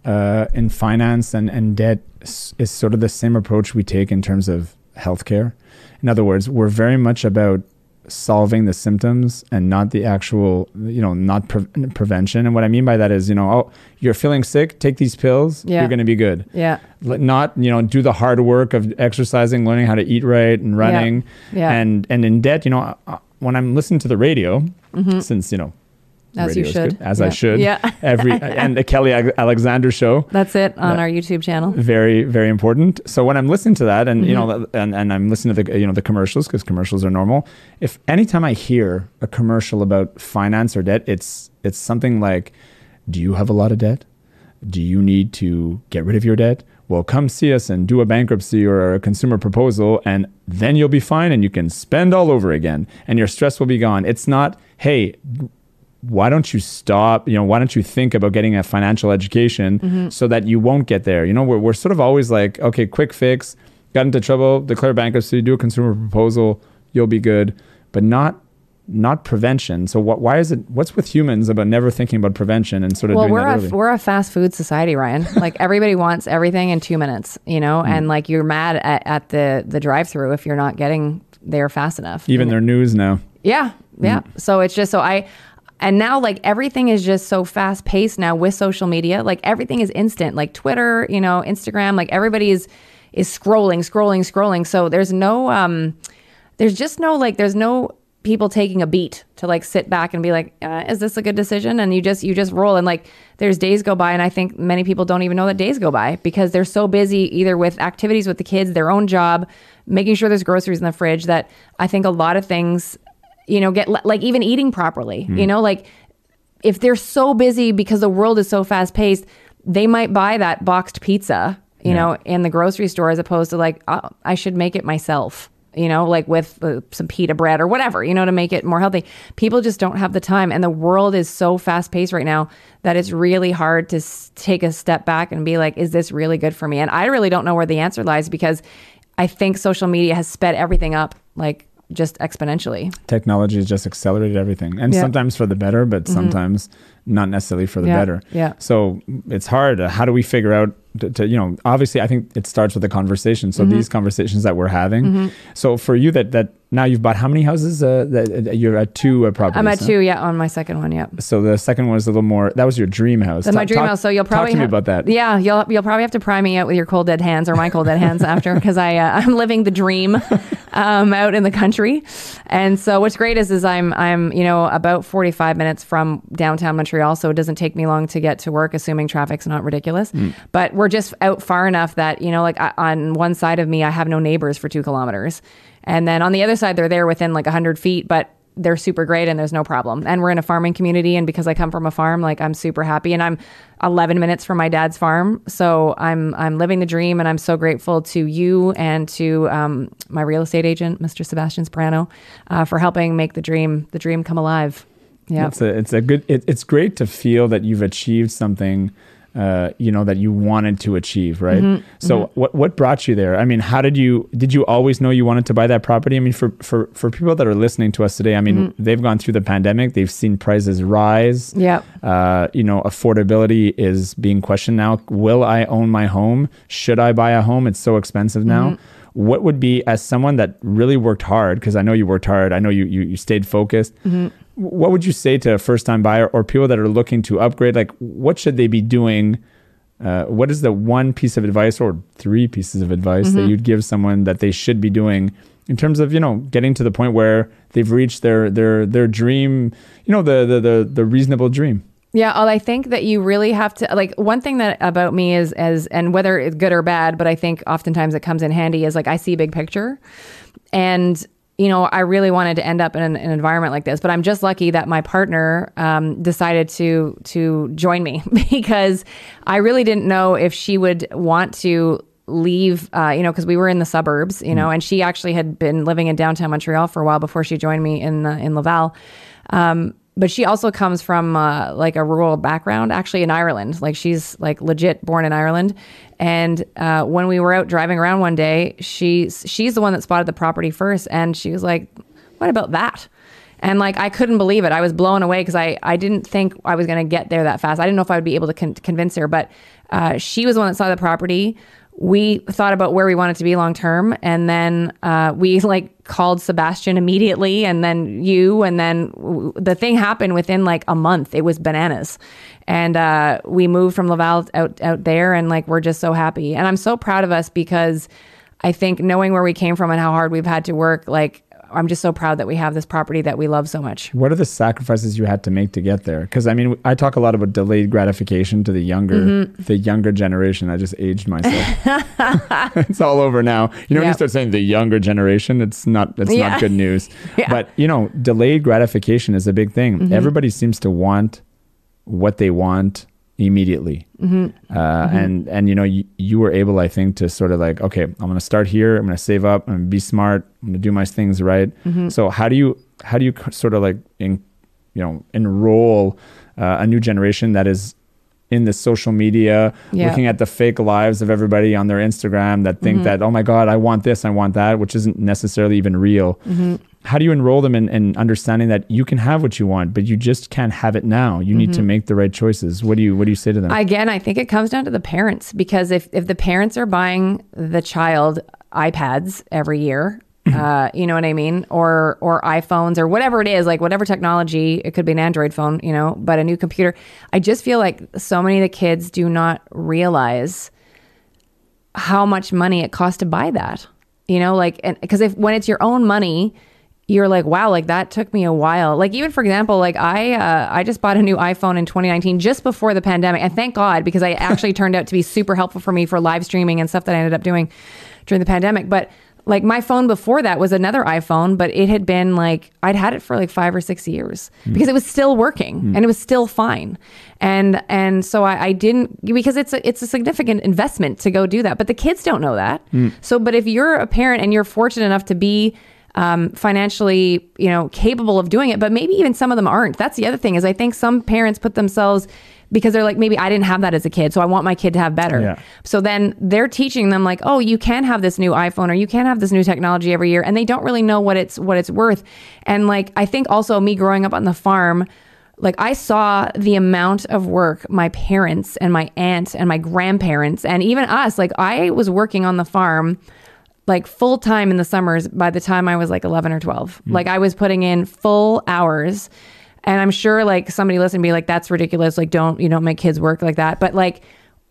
Speaker 1: uh, in finance and, and debt is, sort of the same approach we take in terms of healthcare? In other words, we're very much about solving the symptoms and not the actual, you know, not pre- prevention. And what I mean by that is, you know, oh, you're feeling sick, take these pills,
Speaker 2: Yeah.
Speaker 1: you're going to be good.
Speaker 2: yeah
Speaker 1: Not, you know, do the hard work of exercising, learning how to eat right and running.
Speaker 2: Yeah.
Speaker 1: And and in debt, you know, uh, when I'm listening to the radio, since, you know,
Speaker 2: Mm-hmm. As you
Speaker 1: radio is
Speaker 2: should.
Speaker 1: as. I should.
Speaker 2: Yeah.
Speaker 1: Every and the Kelly Alexander show,
Speaker 2: That's it on our YouTube channel.
Speaker 1: very very important. So when I'm listening to that, and you
Speaker 2: Mm-hmm.
Speaker 1: know, and, and I'm listening to the you know the commercials because commercials are normal. If anytime I hear a commercial about finance or debt, it's it's something like, "Do you have a lot of debt? Do you need to get rid of your debt?" Well, come see us and do a bankruptcy or a consumer proposal, and then you'll be fine and you can spend all over again, and your stress will be gone. It's not, hey, why don't you stop? You know, why don't you think about getting a financial education
Speaker 2: Mm-hmm.
Speaker 1: so that you won't get there? You know, we're, we're sort of always like, okay, quick fix, got into trouble, declare bankruptcy, do a consumer proposal, you'll be good, but not not prevention. So what, why is it? What's with humans about never thinking about prevention and sort of
Speaker 2: Well,
Speaker 1: doing
Speaker 2: we're a we're a fast food society, Ryan. Like everybody wants everything in two minutes, you know,
Speaker 1: Hmm.
Speaker 2: and like you're mad at, at the the drive through if you're not getting there fast enough.
Speaker 1: Even their news now.
Speaker 2: Yeah, yeah.
Speaker 1: Mm.
Speaker 2: So it's just so I, and now like everything is just so fast paced now with social media. Like everything is instant. Like Twitter, you know, Instagram. Like everybody is is scrolling, scrolling, scrolling. So there's no, um, there's just no like, there's no people taking a beat to like sit back and be like, uh, is this a good decision? And you just you just roll and like there's days go by and I think many people don't even know that days go by because they're so busy either with activities with the kids, their own job, making sure there's groceries in the fridge that I think a lot of things you know get like even eating properly you know like if they're so busy because the world is so fast paced they might buy that boxed pizza you
Speaker 1: Yeah.
Speaker 2: know in the grocery store as opposed to like oh, i should make it myself you know like with uh, some pita bread or whatever you know to make it more healthy. People just don't have the time and the world is so fast paced right now that it's really hard to s- take a step back and be like is this really good for me? And i really don't know where the answer lies because i think social media has sped everything up like just exponentially
Speaker 1: Technology has just accelerated everything, and
Speaker 2: Yeah.
Speaker 1: sometimes for the better, but sometimes not necessarily for the
Speaker 2: Yeah,
Speaker 1: better.
Speaker 2: yeah.
Speaker 1: So it's hard. How do we figure out to, to you know? Obviously, I think it starts with a conversation.
Speaker 2: Mm-hmm.
Speaker 1: So these conversations that we're having. So for you, that that now you've bought how many houses? Uh, that, uh, you're at two uh, properties.
Speaker 2: i'm at
Speaker 1: huh?
Speaker 2: two yeah on my second one yep.
Speaker 1: So the second one was a little more. That was your dream house.
Speaker 2: That's my dream
Speaker 1: talk-
Speaker 2: house. So you'll probably
Speaker 1: talk to me
Speaker 2: have-
Speaker 1: about that.
Speaker 2: Yeah, you'll you'll probably have to pry me out with your cold dead hands or my cold dead hands after because I uh, I'm living the dream um, out in the country, and so what's great is is I'm I'm you know about 45 minutes from downtown Montreal, so it doesn't take me long to get to work, assuming traffic's not ridiculous.
Speaker 1: Hmm.
Speaker 2: But we're just out far enough that you know like I, on one side of me I have no neighbors for two kilometers, and then on the other side they're there within like 100 feet, but they're super great and there's no problem. And we're in a farming community. And because I come from a farm, like I'm super happy and I'm 11 minutes from my dad's farm. So I'm, I'm living the dream and I'm so grateful to you and to um, my real estate agent, Mr. Sebastian Sprano, uh, for helping make the dream, the dream come alive. Yeah.
Speaker 1: It's a it's a good. It, it's great to feel that you've achieved something uh, you know that you wanted to achieve, right?
Speaker 2: Mm-hmm.
Speaker 1: So what what brought you there? I mean, how did you did you always know you wanted to buy that property? I mean, for for for people that are listening to us today, I mean,
Speaker 2: Mm-hmm.
Speaker 1: they've gone through the pandemic, they've seen prices rise.
Speaker 2: Yep.
Speaker 1: Uh, you know, affordability is being questioned now. Will I own my home? Should I buy a home? It's so expensive now.
Speaker 2: Mm-hmm.
Speaker 1: What would be as someone that really worked hard? Because I know you worked hard. I know you you, you stayed focused. What would you say to a first time buyer or people that are looking to upgrade? Like, what should they be doing? Uh, what is the one piece of advice or three pieces of advice
Speaker 2: Mm-hmm.
Speaker 1: that you'd give someone that they should be doing in terms of you know getting to the point where they've reached their their their dream you know the the the, the reasonable dream
Speaker 2: Yeah, well, I think that you really have to like one thing that about me is as and whether it's good or bad, but I think oftentimes it comes in handy is like I see big picture, and you know I really wanted to end up in an, an environment like this, but I'm just lucky that my partner um, decided to to join me because I really didn't know if she would want to leave uh, you know because we were in the suburbs you know and she actually had been living in downtown montreal for a while before she joined me in uh, in laval. Um, but she also comes from uh, like a rural background actually in ireland like she's like legit born in ireland and uh, when we were out driving around one day she's she's the one that spotted the property first and she was like what about that and like I couldn't believe it. I was blown away because I I didn't think I was going to get there that fast. I didn't know if I would be able to con- convince her, but uh, she was the one that saw the property. We thought about where we wanted to be long term, and then uh, we like called Sebastian immediately, and then you, and then w- the thing happened within like a month. It was bananas, and uh, we moved from Laval out out there, and like we're just so happy, and I'm so proud of us because I think knowing where we came from and how hard we've had to work, like I'm just so proud that we have this property that we love so much.
Speaker 1: what are the sacrifices you had to make to get there because i mean i talk a lot about delayed gratification to the younger
Speaker 2: Mm-hmm.
Speaker 1: the younger generation i just aged myself it's all over now you know when you start saying the younger generation it's not it's
Speaker 2: Yeah.
Speaker 1: not good news
Speaker 2: Yeah. Mm-hmm.
Speaker 1: but you know delayed gratification is a big thing everybody seems to want what they want immediately
Speaker 2: Mm-hmm.
Speaker 1: uh, and and you know you, you were able i think to sort of like okay i'm gonna start here i'm gonna save up i'm gonna be smart i'm gonna do my things right
Speaker 2: Mm-hmm.
Speaker 1: so how do you how do you sort of like in, you know enroll uh, a new generation that is in the social media
Speaker 2: Yeah.
Speaker 1: looking at the fake lives of everybody on their instagram that
Speaker 2: Mm-hmm.
Speaker 1: think that oh my god i want this i want that which isn't necessarily even real
Speaker 2: Mm-hmm.
Speaker 1: How do you enroll them in, in understanding that you can have what you want but you just can't have it now? You need to make the right choices. What do you what do you say to them?
Speaker 2: Again, I think it comes down to the parents because if, if the parents are buying the child iPads every year, uh, you know what I mean, or or iPhones or whatever it is, like whatever technology, it could be an Android phone, you know, but a new computer. I just feel like so many of the kids do not realize how much money it costs to buy that. You know, like, and because if when it's your own money, you're like, wow, like that took me a while. Like even for example, like I uh, I just bought a new iPhone in 2019 just before the pandemic, and thank God because I actually turned out to be super helpful for me for live streaming and stuff that I ended up doing during the pandemic. But like my phone before that was another iPhone, but it had been like I'd had it for like five or six years hmm. because it was still working hmm. and it was still fine, and and so I, I didn't because it's a it's a significant investment to go do that, but the kids don't know that. Hmm. So, but if you're a parent and you're fortunate enough to be um, financially, you know, capable of doing it, but maybe even some of them aren't. That's the other thing is I think some parents put themselves because they're like, maybe I didn't have that as a kid, so I want my kid to have better.
Speaker 1: Yeah.
Speaker 2: So then they're teaching them like, oh, you can have this new iPhone or you can have this new technology every year, and they don't really know what it's what it's worth. And like I think also me growing up on the farm, like I saw the amount of work my parents and my aunt and my grandparents and even us, like I was working on the farm like full time in the summers by the time I was like 11 or 12. Mm. Like I was putting in full hours. And I'm sure like somebody listening be like, that's ridiculous. Like, don't, you don't make kids work like that. But like,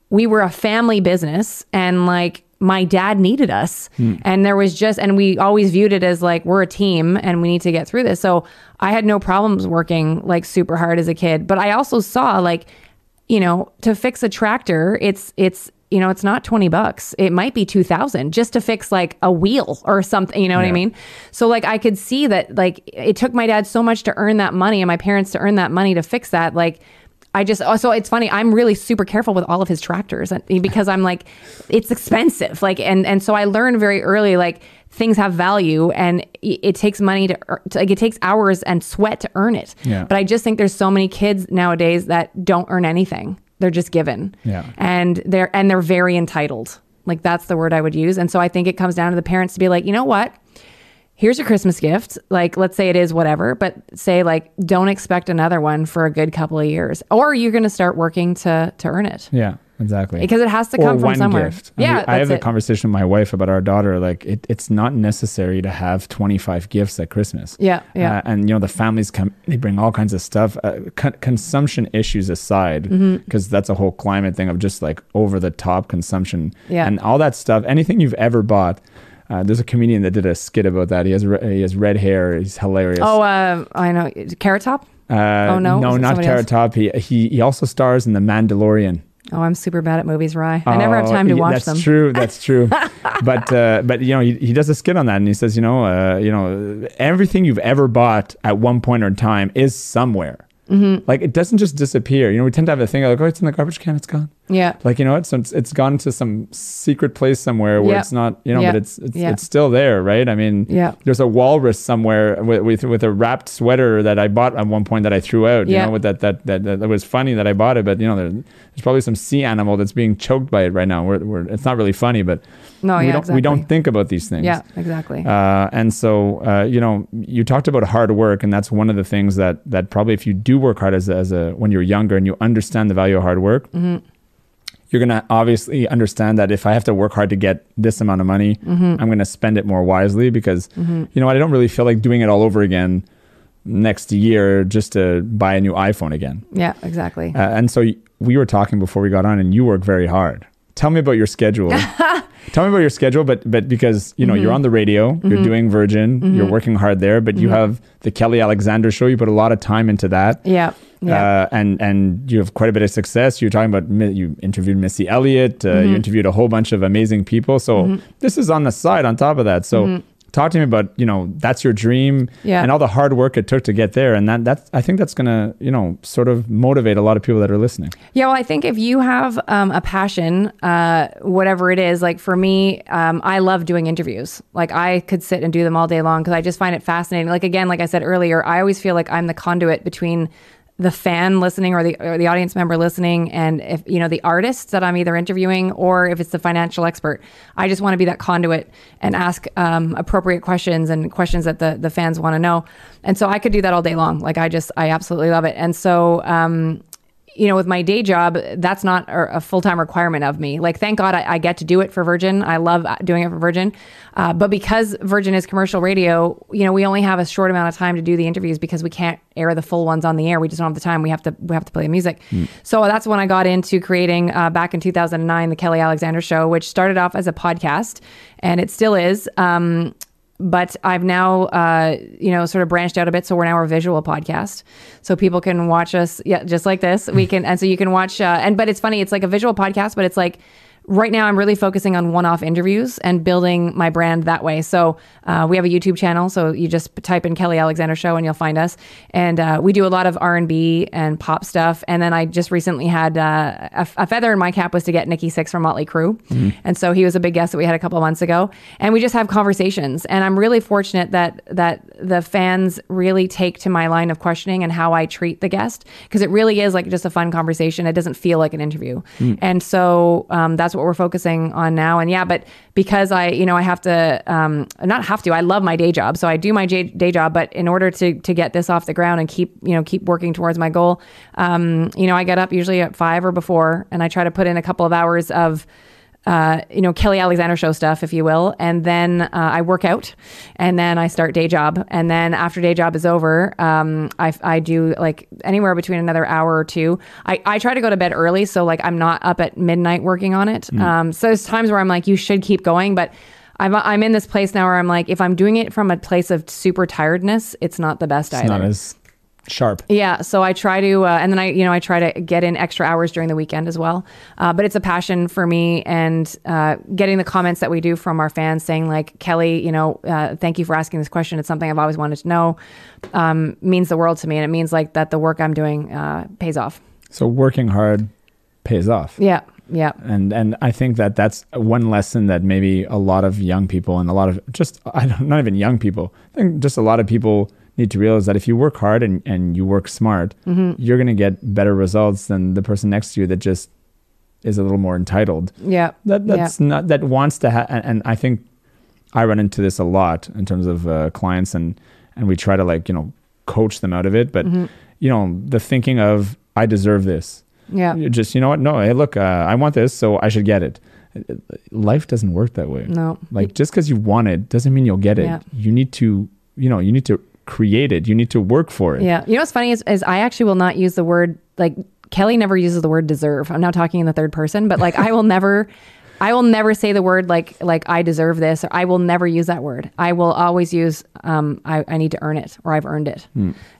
Speaker 2: we were a family business and like my dad needed us. Hmm. And there was just, and we always viewed it as like, we're a team and we need to get through this. So I had no problems working like super hard as a kid. But I also saw like, you know, to fix a tractor, it's, it's, you know, it's not 20 bucks. It might be 2000 just to fix like a wheel or something, you know what I mean? So like I could see that like it took my dad so much to earn that money and my parents to earn that money to fix that. Like I just oh, also it's funny. I'm really super careful with all of his tractors eh, because I'm like it's expensive. Like and and so I learned very early like things have value and it it takes money to, to like it takes hours and sweat to earn it.
Speaker 1: Yeah.
Speaker 2: But I just think there's so many kids nowadays that don't earn anything. They're just given.
Speaker 1: Yeah.
Speaker 2: And they're and they're very entitled. Like that's the word I would use. And so I think it comes down to the parents to be like, you know what? Here's your Christmas gift. Like, let's say it is whatever, but say like, don't expect another one for a good couple of years, or you're going to start working to to earn it
Speaker 1: Yeah, exactly.
Speaker 2: because it has to
Speaker 1: or
Speaker 2: come from
Speaker 1: one
Speaker 2: somewhere.
Speaker 1: gift. I
Speaker 2: Yeah,
Speaker 1: I have a conversation with my wife about our daughter. Like, it, it's not necessary to have 25 gifts at Christmas.
Speaker 2: Yeah, yeah.
Speaker 1: Uh, and, you know, the families come, they bring all kinds of stuff. Uh, con- consumption issues aside, because
Speaker 2: Mm-hmm.
Speaker 1: that's a whole climate thing of just like over the top consumption.
Speaker 2: Yeah.
Speaker 1: And all that stuff, anything you've ever bought. Uh, there's a comedian that did a skit about that. He has re- he has red hair. He's hilarious.
Speaker 2: Oh, uh, I know. Carrot Top.
Speaker 1: Uh,
Speaker 2: oh, no?
Speaker 1: no, not Carrot? Top. He, he he also stars in The Mandalorian.
Speaker 2: Oh, I'm super bad at movies, Rye. I never have
Speaker 1: Oh,
Speaker 2: time to watch
Speaker 1: that's
Speaker 2: them.
Speaker 1: That's true. That's true. but uh, but you know he, he does a skit on that and he says you know uh, you know everything you've ever bought at one point or time is somewhere.
Speaker 2: Mm-hmm.
Speaker 1: Like it doesn't just disappear. You know we tend to have a thing like oh it's in the garbage can it's gone.
Speaker 2: Yeah.
Speaker 1: Like you know it's it's, it's gone to some secret place somewhere where
Speaker 2: Yeah.
Speaker 1: it's not you know
Speaker 2: Yeah.
Speaker 1: but it's it's,
Speaker 2: Yeah.
Speaker 1: it's still there right. I mean
Speaker 2: Yeah.
Speaker 1: there's a walrus somewhere with, with with a wrapped sweater that I bought at one point that I threw out. You know with that that, that that that was funny that I bought it, but you know there, there's probably some sea animal that's being choked by it right now. We're, we're, it's not really funny, but
Speaker 2: No,
Speaker 1: we
Speaker 2: yeah,
Speaker 1: don't
Speaker 2: exactly.
Speaker 1: we don't think about these things.
Speaker 2: Yeah, exactly.
Speaker 1: Uh, and so, uh, you know, you talked about hard work, and that's one of the things that that probably if you do work hard as a, as a when you're younger and you understand the value of hard work,
Speaker 2: Mm-hmm.
Speaker 1: you're gonna obviously understand that if I have to work hard to get this amount of money,
Speaker 2: Mm-hmm.
Speaker 1: I'm gonna spend it more wisely because you know I don't really feel like doing it all over again next year just to buy a new iPhone again.
Speaker 2: yeah, exactly.
Speaker 1: Uh, and so we were talking before we got on, and you work very hard. Tell me about your schedule. Tell me about your schedule, but but because you know you're
Speaker 2: Mm-hmm.
Speaker 1: on the radio, you're doing Virgin, you're working hard there, but you have the Kelly Alexander show. You put a lot of time into that.
Speaker 2: yeah. Yeah.
Speaker 1: Uh, and and you have quite a bit of success. You're talking about you interviewed Missy Elliott. Uh,
Speaker 2: Mm-hmm.
Speaker 1: You interviewed a whole bunch of amazing people. So this is on the side on top of that. So talk to me about you know that's your dream.
Speaker 2: Yeah.
Speaker 1: and all the hard work it took to get there. And that that's I think that's gonna you know sort of motivate a lot of people that are listening.
Speaker 2: Yeah, well, I think if you have um, a passion, uh, whatever it is, like for me, um, I love doing interviews. Like I could sit and do them all day long because I just find it fascinating. Like again, like I said earlier, I always feel like I'm the conduit between the fan listening or the or the audience member listening and if you know the artist that I'm either interviewing or if it's the financial expert I just want to be that conduit and ask um, appropriate questions and questions that the the fans want to know. And so I could do that all day long. Like I just I absolutely love it. And so um, you know, with my day job, that's not a a full-time requirement of me. Like, thank God I, I get to do it for Virgin. I love uh, doing it for Virgin. Uh, but because Virgin is commercial radio, you know, we only have a short amount of time to do the interviews because we can't air the full ones on the air. We just don't have the time. We have to we have to play the music. So that's when I got into creating uh, back in 2009 the Kelly Alexander Show, which started off as a podcast, and it still is. Um, but I've now, uh, you know, sort of branched out a bit. So we're now a visual podcast, so people can watch us, yeah, just like this. We can, and so you can watch. Uh, and but it's funny, it's like a visual podcast, but it's like right now I'm really focusing on one-off interviews and building my brand that way. So uh, we have a YouTube channel, so you just type in Kelly Alexander Show and you'll find us. And uh, we do a lot of R&B and pop stuff. And then I just recently had uh, a, a feather in my cap was to get Nikki Sixx from Motley Crue, and so he was a big guest that we had a couple of months ago. And we just have conversations. And I'm really fortunate that that the fans really take to my line of questioning and how I treat the guest because it really is like just a fun conversation. It doesn't feel like an interview. And so um, that's what we're focusing on now. And yeah, but because I, you know, I have to um, not have to. I love my day job, so I do my day job. But in order to to get this off the ground and keep you know keep working towards my goal, um, you know, I get up usually at five or before, and I try to put in a couple of hours of uh, you know, Kelly Alexander show stuff, if you will. And then uh, I work out and then I start day job. And then after day job is over, um, I, I do like anywhere between another hour or two. I, I try to go to bed early. So like I'm not up at midnight working on it. Um, so there's times where I'm like, you should keep going. But I'm, I'm in this place now where I'm like, if I'm doing it from a place of super tiredness, it's not the best
Speaker 1: It's
Speaker 2: either.
Speaker 1: not as sharp.
Speaker 2: Yeah, so I try to, uh, and then I, you know, I try to get in extra hours during the weekend as well. Uh, but it's a passion for me, and uh, getting the comments that we do from our fans saying like, Kelly, you know, uh, thank you for asking this question. It's something I've always wanted to know. Um, means the world to me, and it means like that the work I'm doing uh, pays off.
Speaker 1: So working hard pays off.
Speaker 2: Yeah, yeah,
Speaker 1: and and I think that that's one lesson that maybe a lot of young people and a lot of just I don't not even young people I think just a lot of people need to realize that if you work hard and, and you work smart,
Speaker 2: Mm-hmm.
Speaker 1: you're going to get better results than the person next to you that just is a little more entitled.
Speaker 2: Yeah.
Speaker 1: That that's not that wants to have, and, and I think I run into this a lot in terms of uh, clients, and and we try to like you know coach them out of it, but
Speaker 2: Mm-hmm.
Speaker 1: you know the thinking of I deserve this.
Speaker 2: Yeah.
Speaker 1: You just you know what? No, hey, look, uh, I want this, so I should get it. Life doesn't work that way.
Speaker 2: No.
Speaker 1: Like just because you want it doesn't mean you'll get it.
Speaker 2: Yeah.
Speaker 1: You need to, you know, you need to create it. You need to work for it.
Speaker 2: Yeah. You know what's funny is, is I actually will not use the word like Kelly never uses the word deserve. I'm now talking in the third person, but like I will never I will never say the word like like I deserve this or I will never use that word. I will always use um I, I need to earn it or I've earned it.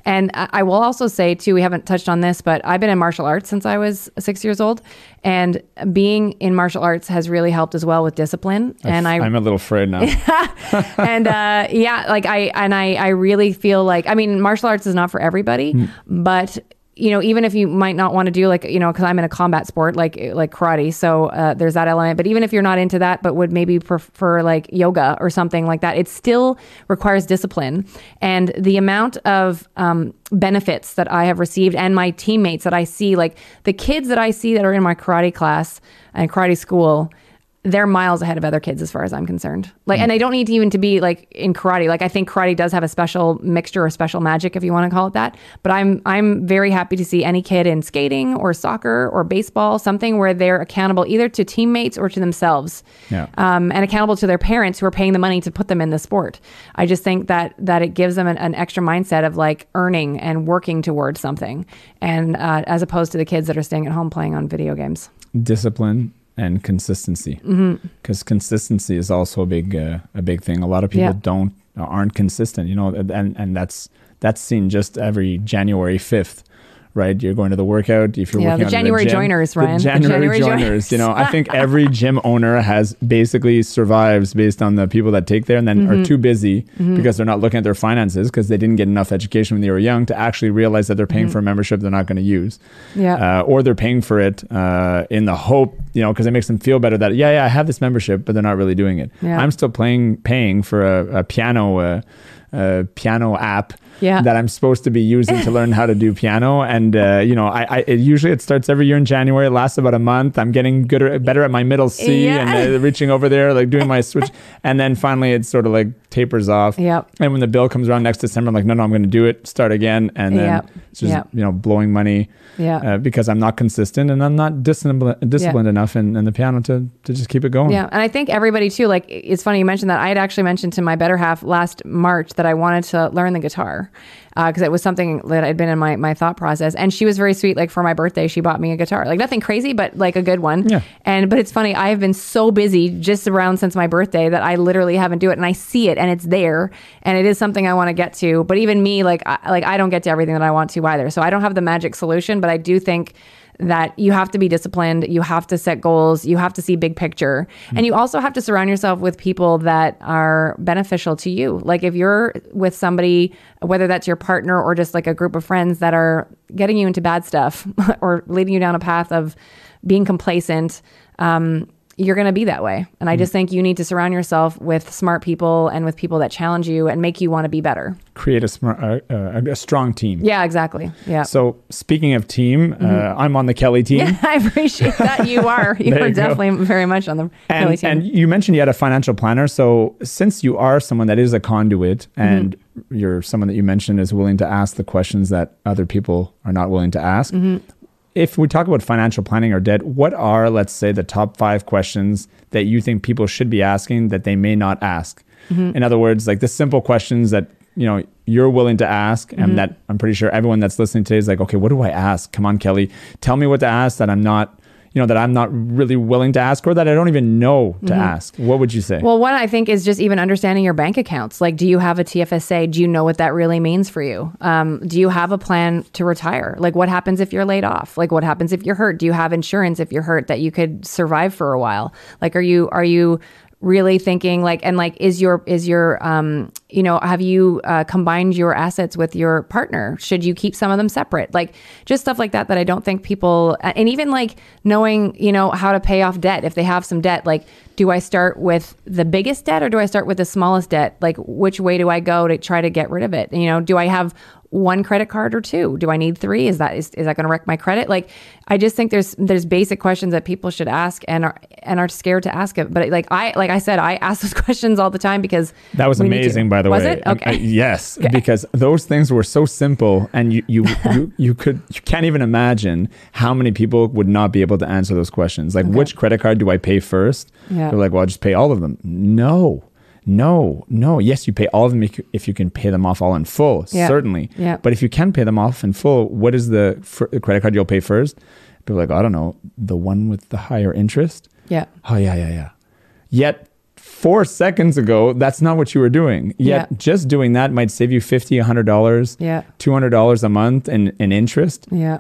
Speaker 2: And I, I will also say too, we haven't touched on this, but I've been in martial arts since I was six years old. And being in martial arts has really helped as well with discipline. and I
Speaker 1: I'm a little afraid now.
Speaker 2: and uh, yeah, like I and I, I really feel like I mean, martial arts is not for everybody,
Speaker 1: Hmm.
Speaker 2: but you know, even if you might not want to do like you know, because I'm in a combat sport like like karate, so uh, there's that element. But even if you're not into that, but would maybe prefer like yoga or something like that, it still requires discipline and the amount of um, benefits that I have received and my teammates that I see, like the kids that I see that are in my karate class and karate school they're miles ahead of other kids as far as I'm concerned. Like, and they don't need to even to be like in karate. Like, I think karate does have a special mixture or special magic, if you want to call it that. But I'm I'm very happy to see any kid in skating or soccer or baseball, something where they're accountable either to teammates or to themselves,
Speaker 1: Yeah.
Speaker 2: um, and accountable to their parents who are paying the money to put them in the sport. I just think that that it gives them an, an extra mindset of like earning and working towards something, and uh, as opposed to the kids that are staying at home playing on video games.
Speaker 1: Discipline and consistency.
Speaker 2: Mm-hmm.
Speaker 1: Because consistency is also a big uh, a big thing. A lot of people
Speaker 2: Yeah.
Speaker 1: don't aren't consistent. You know, and and that's that's seen just every January fifth. Right, you're going to the workout. If you're
Speaker 2: Yeah,
Speaker 1: working
Speaker 2: the January
Speaker 1: gym,
Speaker 2: joiners,
Speaker 1: the
Speaker 2: Ryan. The
Speaker 1: January,
Speaker 2: January
Speaker 1: joiners.
Speaker 2: joiners.
Speaker 1: You know, I think every gym owner has basically survives based on the people that take there and then
Speaker 2: Mm-hmm.
Speaker 1: are too busy because they're not looking at their finances because they didn't get enough education when they were young to actually realize that they're paying
Speaker 2: Mm-hmm.
Speaker 1: for a membership they're not going to use
Speaker 2: Yeah.
Speaker 1: uh, or they're paying for it uh, in the hope, you know, because it makes them feel better that yeah, yeah, I have this membership, but they're not really doing it.
Speaker 2: Yeah.
Speaker 1: I'm still playing, paying for a, a piano, uh, uh, piano app.
Speaker 2: Yeah.
Speaker 1: That I'm supposed to be using to learn how to do piano, and uh, you know, I, I it usually it starts every year in January. It lasts about a month. I'm getting good, or better at my middle C,
Speaker 2: Yeah.
Speaker 1: and uh, reaching over there, like doing my switch, and then finally it sort of like tapers off.
Speaker 2: Yep.
Speaker 1: And when the bill comes around next December, I'm like, no, no, I'm going to do it. Start again, and then
Speaker 2: Yep.
Speaker 1: it's just
Speaker 2: Yep.
Speaker 1: you know blowing money
Speaker 2: Yeah.
Speaker 1: uh, because I'm not consistent and I'm not disciplined, disciplined enough in, in the piano to, to just keep it going.
Speaker 2: Yeah, and I think everybody too. Like, it's funny you mentioned that. I had actually mentioned to my better half last March that I wanted to learn the guitar Uh, because it was something that had been in my my thought process. And she was very sweet. Like for my birthday, she bought me a guitar. Like nothing crazy, but like a good one.
Speaker 1: Yeah.
Speaker 2: And but it's funny. I have been so busy just around since my birthday that I literally haven't do it. And I see it, and it's there, and it is something I want to get to. But even me, like I, like I don't get to everything that I want to either. So I don't have the magic solution. But I do think that you have to be disciplined, you have to set goals, you have to see big picture, and you also have to surround yourself with people that are beneficial to you. Like if you're with somebody, whether that's your partner or just like a group of friends that are getting you into bad stuff or leading you down a path of being complacent, um, you're going to be that way. And I just think you need to surround yourself with smart people and with people that challenge you and make you want to be better.
Speaker 1: Create a, smart, uh, uh, a strong team.
Speaker 2: Yeah, exactly. Yeah.
Speaker 1: So speaking of team, uh, I'm on the Kelly team.
Speaker 2: Yeah, I appreciate that you are. You are
Speaker 1: you go.
Speaker 2: definitely very much on the Kelly team.
Speaker 1: and you mentioned you had a financial planner. So since you are someone that is a conduit and you're someone that you mentioned is willing to ask the questions that other people are not willing to ask, if we talk about financial planning or debt, what are, let's say, the top five questions that you think people should be asking that they may not ask? Mm-hmm. In other words, like the simple questions that you know you're willing to ask, and mm-hmm. that I'm pretty sure everyone that's listening today is like, okay, what do I ask? Come on, Kelly, tell me what to ask that I'm not, you know, that I'm not really willing to ask, or that I don't even know to ask. What would you say?
Speaker 2: Well, one I think is just even understanding your bank accounts. Like, do you have a TFSA? Do you know what that really means for you? Um, do you have a plan to retire? Like, what happens if you're laid off? Like, what happens if you're hurt? Do you have insurance if you're hurt that you could survive for a while? Like, are you are you really thinking like and like is your is your um you know have you uh, combined your assets with your partner? Should you keep some of them separate? Like just stuff like that that i don't think people and even like knowing you know how to pay off debt if they have some debt like do I start with the biggest debt or do I start with the smallest debt? Like, which way do I go to try to get rid of it? You know, do I have one credit card or two? Do I need three? Is that is, is that going to wreck my credit? Like, I just think there's there's basic questions that people should ask and are and are scared to ask it. But like I like I said, I ask those questions all the time because
Speaker 1: that was amazing. By the
Speaker 2: was
Speaker 1: way,
Speaker 2: it okay?
Speaker 1: I, I, yes, okay. because those things were so simple, and you you, you you could you can't even imagine how many people would not be able to answer those questions. Like, okay. which credit card do I pay first? Yeah. They're like, well, I'll just pay all of them. No no, no. Yes, you pay all of them if you can pay them off all in full, yeah. certainly.
Speaker 2: Yeah.
Speaker 1: But if you can pay them off in full, what is the credit card you'll pay first? People are like, I don't know, the one with the higher interest?
Speaker 2: Yeah.
Speaker 1: Oh, yeah, yeah, yeah. Yet four seconds ago, that's not what you were doing. Yet yeah. just doing that might save you $50, $100,
Speaker 2: yeah.
Speaker 1: $200 a month in, in interest.
Speaker 2: Yeah.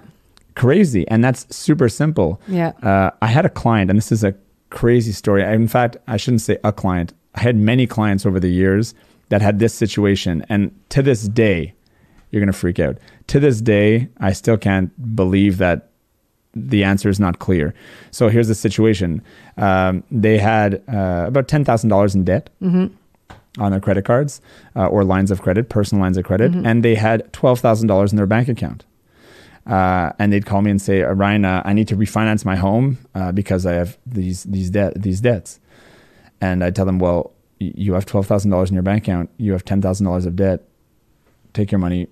Speaker 1: Crazy. And that's super simple.
Speaker 2: Yeah.
Speaker 1: Uh, I had a client, and this is a crazy story. In fact, I shouldn't say a client. I had many clients over the years that had this situation. And to this day, you're going to freak out. To this day, I still can't believe that the answer is not clear. So here's the situation um, they had uh, about $10,000 in debt.
Speaker 2: Mm-hmm.
Speaker 1: On their credit cards uh, or lines of credit, personal lines of credit, mm-hmm. and they had twelve thousand dollars in their bank account. Uh, and they'd call me and say, "Ryan, uh, I need to refinance my home uh, because I have these these debt these debts." And I tell them, well, you have $12,000 in your bank account, you have $10,000 of debt. Take your money,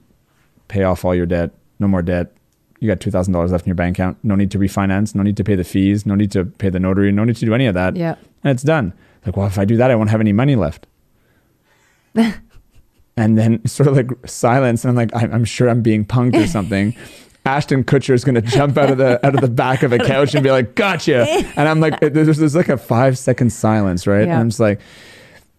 Speaker 1: pay off all your debt, no more debt. You got $2,000 left in your bank account. No need to refinance, no need to pay the fees, no need to pay the notary, no need to do any of that.
Speaker 2: Yeah.
Speaker 1: And it's done. Like, well, if I do that, I won't have any money left. and then sort of like silence. And I'm like, I'm, I'm sure I'm being punked or something. Ashton Kutcher is going to jump out of the out of the back of the couch and be like, "Gotcha!" And I'm like, there's, there's like a five second silence, right? Yeah. And I'm just like,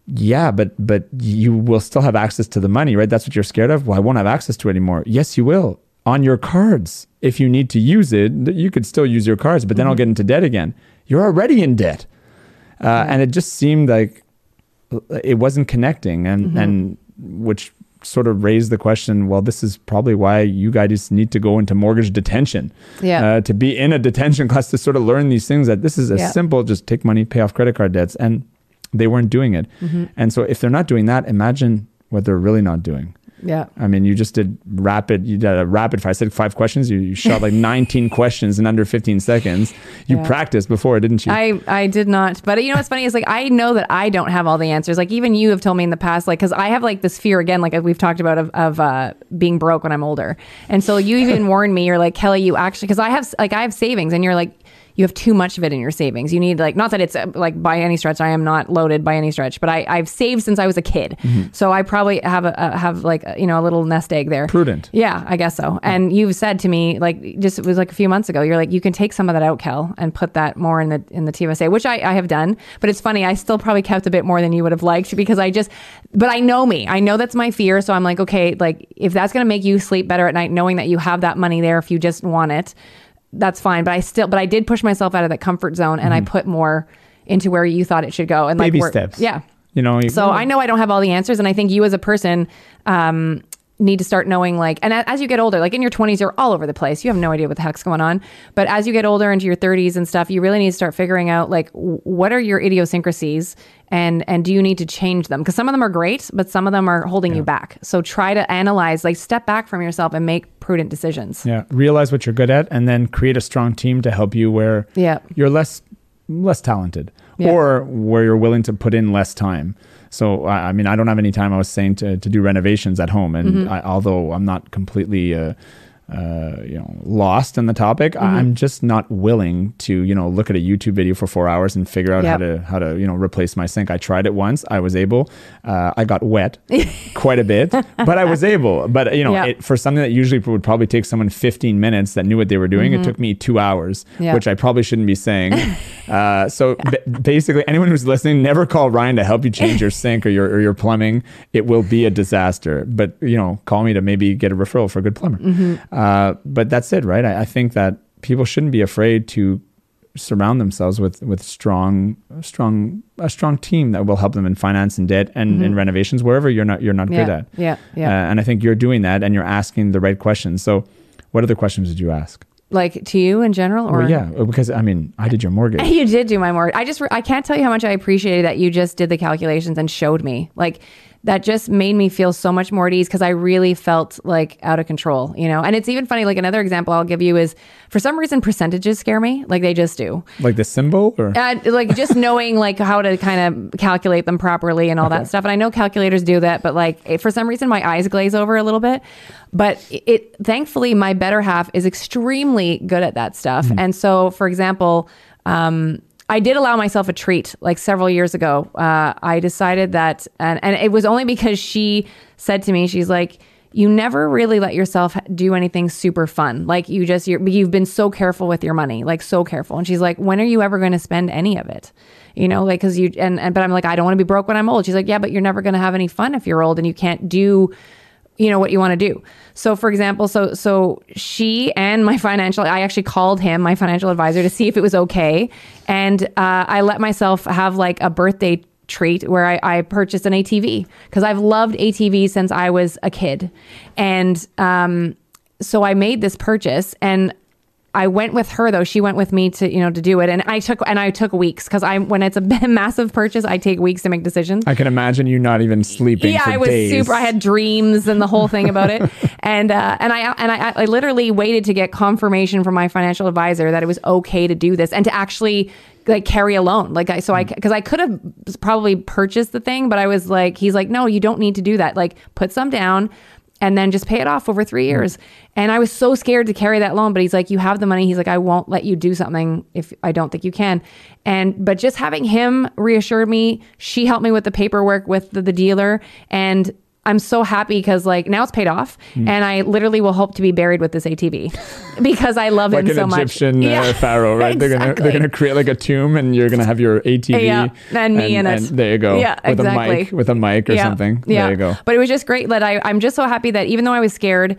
Speaker 1: "Yeah, but but you will still have access to the money, right? That's what you're scared of. Well, I won't have access to it anymore. Yes, you will on your cards. If you need to use it, you could still use your cards, but then mm-hmm. I'll get into debt again. You're already in debt, uh, mm-hmm. and it just seemed like it wasn't connecting, and mm-hmm. and which sort of raised the question well this is probably why you guys need to go into mortgage detention
Speaker 2: yeah.
Speaker 1: Uh, to be in a detention class to sort of learn these things that this is a yeah. simple just take money pay off credit card debts and they weren't doing it
Speaker 2: mm-hmm.
Speaker 1: and so if they're not doing that imagine what they're really not doing
Speaker 2: yeah.
Speaker 1: I mean, you just did rapid, you did a rapid fire. I said five questions. You, you shot like 19 questions in under 15 seconds. You yeah. practiced before, didn't you?
Speaker 2: I, I did not. But you know what's funny is like, I know that I don't have all the answers. Like, even you have told me in the past, like, because I have like this fear again, like we've talked about, of, of uh, being broke when I'm older. And so you even warned me, you're like, Kelly, you actually, because I have, like, I have savings, and you're like, you have too much of it in your savings. You need like not that it's uh, like by any stretch. I am not loaded by any stretch, but I I've saved since I was a kid, mm-hmm. so I probably have a, a have like a, you know a little nest egg there.
Speaker 1: Prudent.
Speaker 2: Yeah, I guess so. And you've said to me like just it was like a few months ago. You're like you can take some of that out, Kel, and put that more in the in the TFSA, which I I have done. But it's funny. I still probably kept a bit more than you would have liked because I just. But I know me. I know that's my fear. So I'm like, okay, like if that's gonna make you sleep better at night, knowing that you have that money there if you just want it that's fine. But I still, but I did push myself out of that comfort zone and mm-hmm. I put more into where you thought it should go. And
Speaker 1: baby
Speaker 2: like,
Speaker 1: steps.
Speaker 2: Yeah.
Speaker 1: You know,
Speaker 2: you, so I know I don't have all the answers. And I think you as a person, um, need to start knowing like and as you get older like in your 20s you're all over the place you have no idea what the heck's going on but as you get older into your 30s and stuff you really need to start figuring out like what are your idiosyncrasies and and do you need to change them because some of them are great but some of them are holding yeah. you back so try to analyze like step back from yourself and make prudent decisions
Speaker 1: yeah realize what you're good at and then create a strong team to help you where
Speaker 2: yeah
Speaker 1: you're less less talented
Speaker 2: yeah.
Speaker 1: or where you're willing to put in less time so I mean, I don't have any time. I was saying to to do renovations at home, and mm-hmm. I, although I'm not completely uh, uh, you know lost in the topic mm-hmm. i'm just not willing to you know look at a youtube video for four hours and figure out yep. how to how to you know replace my sink i tried it once i was able uh, i got wet quite a bit but i was able but you know yep. it, for something that usually would probably take someone 15 minutes that knew what they were doing mm-hmm. it took me two hours yep. which i probably shouldn't be saying uh, so b- basically anyone who's listening never call ryan to help you change your sink or your or your plumbing it will be a disaster but you know call me to maybe get a referral for a good plumber
Speaker 2: mm-hmm.
Speaker 1: Uh, but that's it, right? I, I, think that people shouldn't be afraid to surround themselves with with strong, strong, a strong team that will help them in finance and debt and mm-hmm. in renovations wherever you're not you're not
Speaker 2: yeah,
Speaker 1: good at.
Speaker 2: Yeah, yeah.
Speaker 1: Uh, and I think you're doing that, and you're asking the right questions. So, what other questions did you ask?
Speaker 2: Like to you in general, or
Speaker 1: Well, yeah, because I mean, I did your mortgage.
Speaker 2: You did do my mortgage. I just I can't tell you how much I appreciated that you just did the calculations and showed me. Like that just made me feel so much more at ease because I really felt like out of control, you know. And it's even funny. Like another example I'll give you is for some reason percentages scare me. Like they just do.
Speaker 1: Like the symbol, or
Speaker 2: Uh, like just knowing like how to kind of calculate them properly and all that stuff. And I know calculators do that, but like it- for some reason my eyes glaze over a little bit. But it, it thankfully my better half is extremely good at that stuff. And so, for example, um, I did allow myself a treat like several years ago. Uh, I decided that, and, and it was only because she said to me, she's like, you never really let yourself do anything super fun. Like you just, you're, you've been so careful with your money, like so careful. And she's like, when are you ever going to spend any of it? You know, like, cause you, and, and, but I'm like, I don't want to be broke when I'm old. She's like, yeah, but you're never going to have any fun if you're old and you can't do, you know what you want to do. So for example, so so she and my financial I actually called him, my financial advisor to see if it was okay. And uh, I let myself have like a birthday treat where I, I purchased an ATV because I've loved atv since I was a kid. And um, so I made this purchase and I went with her though. She went with me to you know to do it, and I took and I took weeks because I when it's a massive purchase, I take weeks to make decisions
Speaker 1: I can imagine you not even sleeping.
Speaker 2: yeah, I was
Speaker 1: days.
Speaker 2: super. I had dreams and the whole thing about it, and uh, and I and I, I literally waited to get confirmation from my financial advisor that it was okay to do this and to actually like carry a loan. Like I so I because I could have probably purchased the thing, but I was like, he's like, no, you don't need to do that. Like put some down. And then just pay it off over three mm. years. And I was so scared to carry that loan, but he's like, You have the money. He's like, I won't let you do something if I don't think you can. And, but just having him reassure me, she helped me with the paperwork with the, the dealer. And I'm so happy because like now it's paid off,
Speaker 1: Hmm.
Speaker 2: and I literally will hope to be buried with this ATV because I love
Speaker 1: like
Speaker 2: him
Speaker 1: an
Speaker 2: so much.
Speaker 1: Egyptian uh, pharaoh, right? They're gonna they're gonna create like a tomb, and you're gonna have your ATV
Speaker 2: Yeah, and me in it.
Speaker 1: there you go.
Speaker 2: Yeah,
Speaker 1: with
Speaker 2: exactly.
Speaker 1: a mic, with a mic or
Speaker 2: yeah,
Speaker 1: something.
Speaker 2: Yeah.
Speaker 1: There you go.
Speaker 2: But it was just great that I, I'm just so happy that even though I was scared,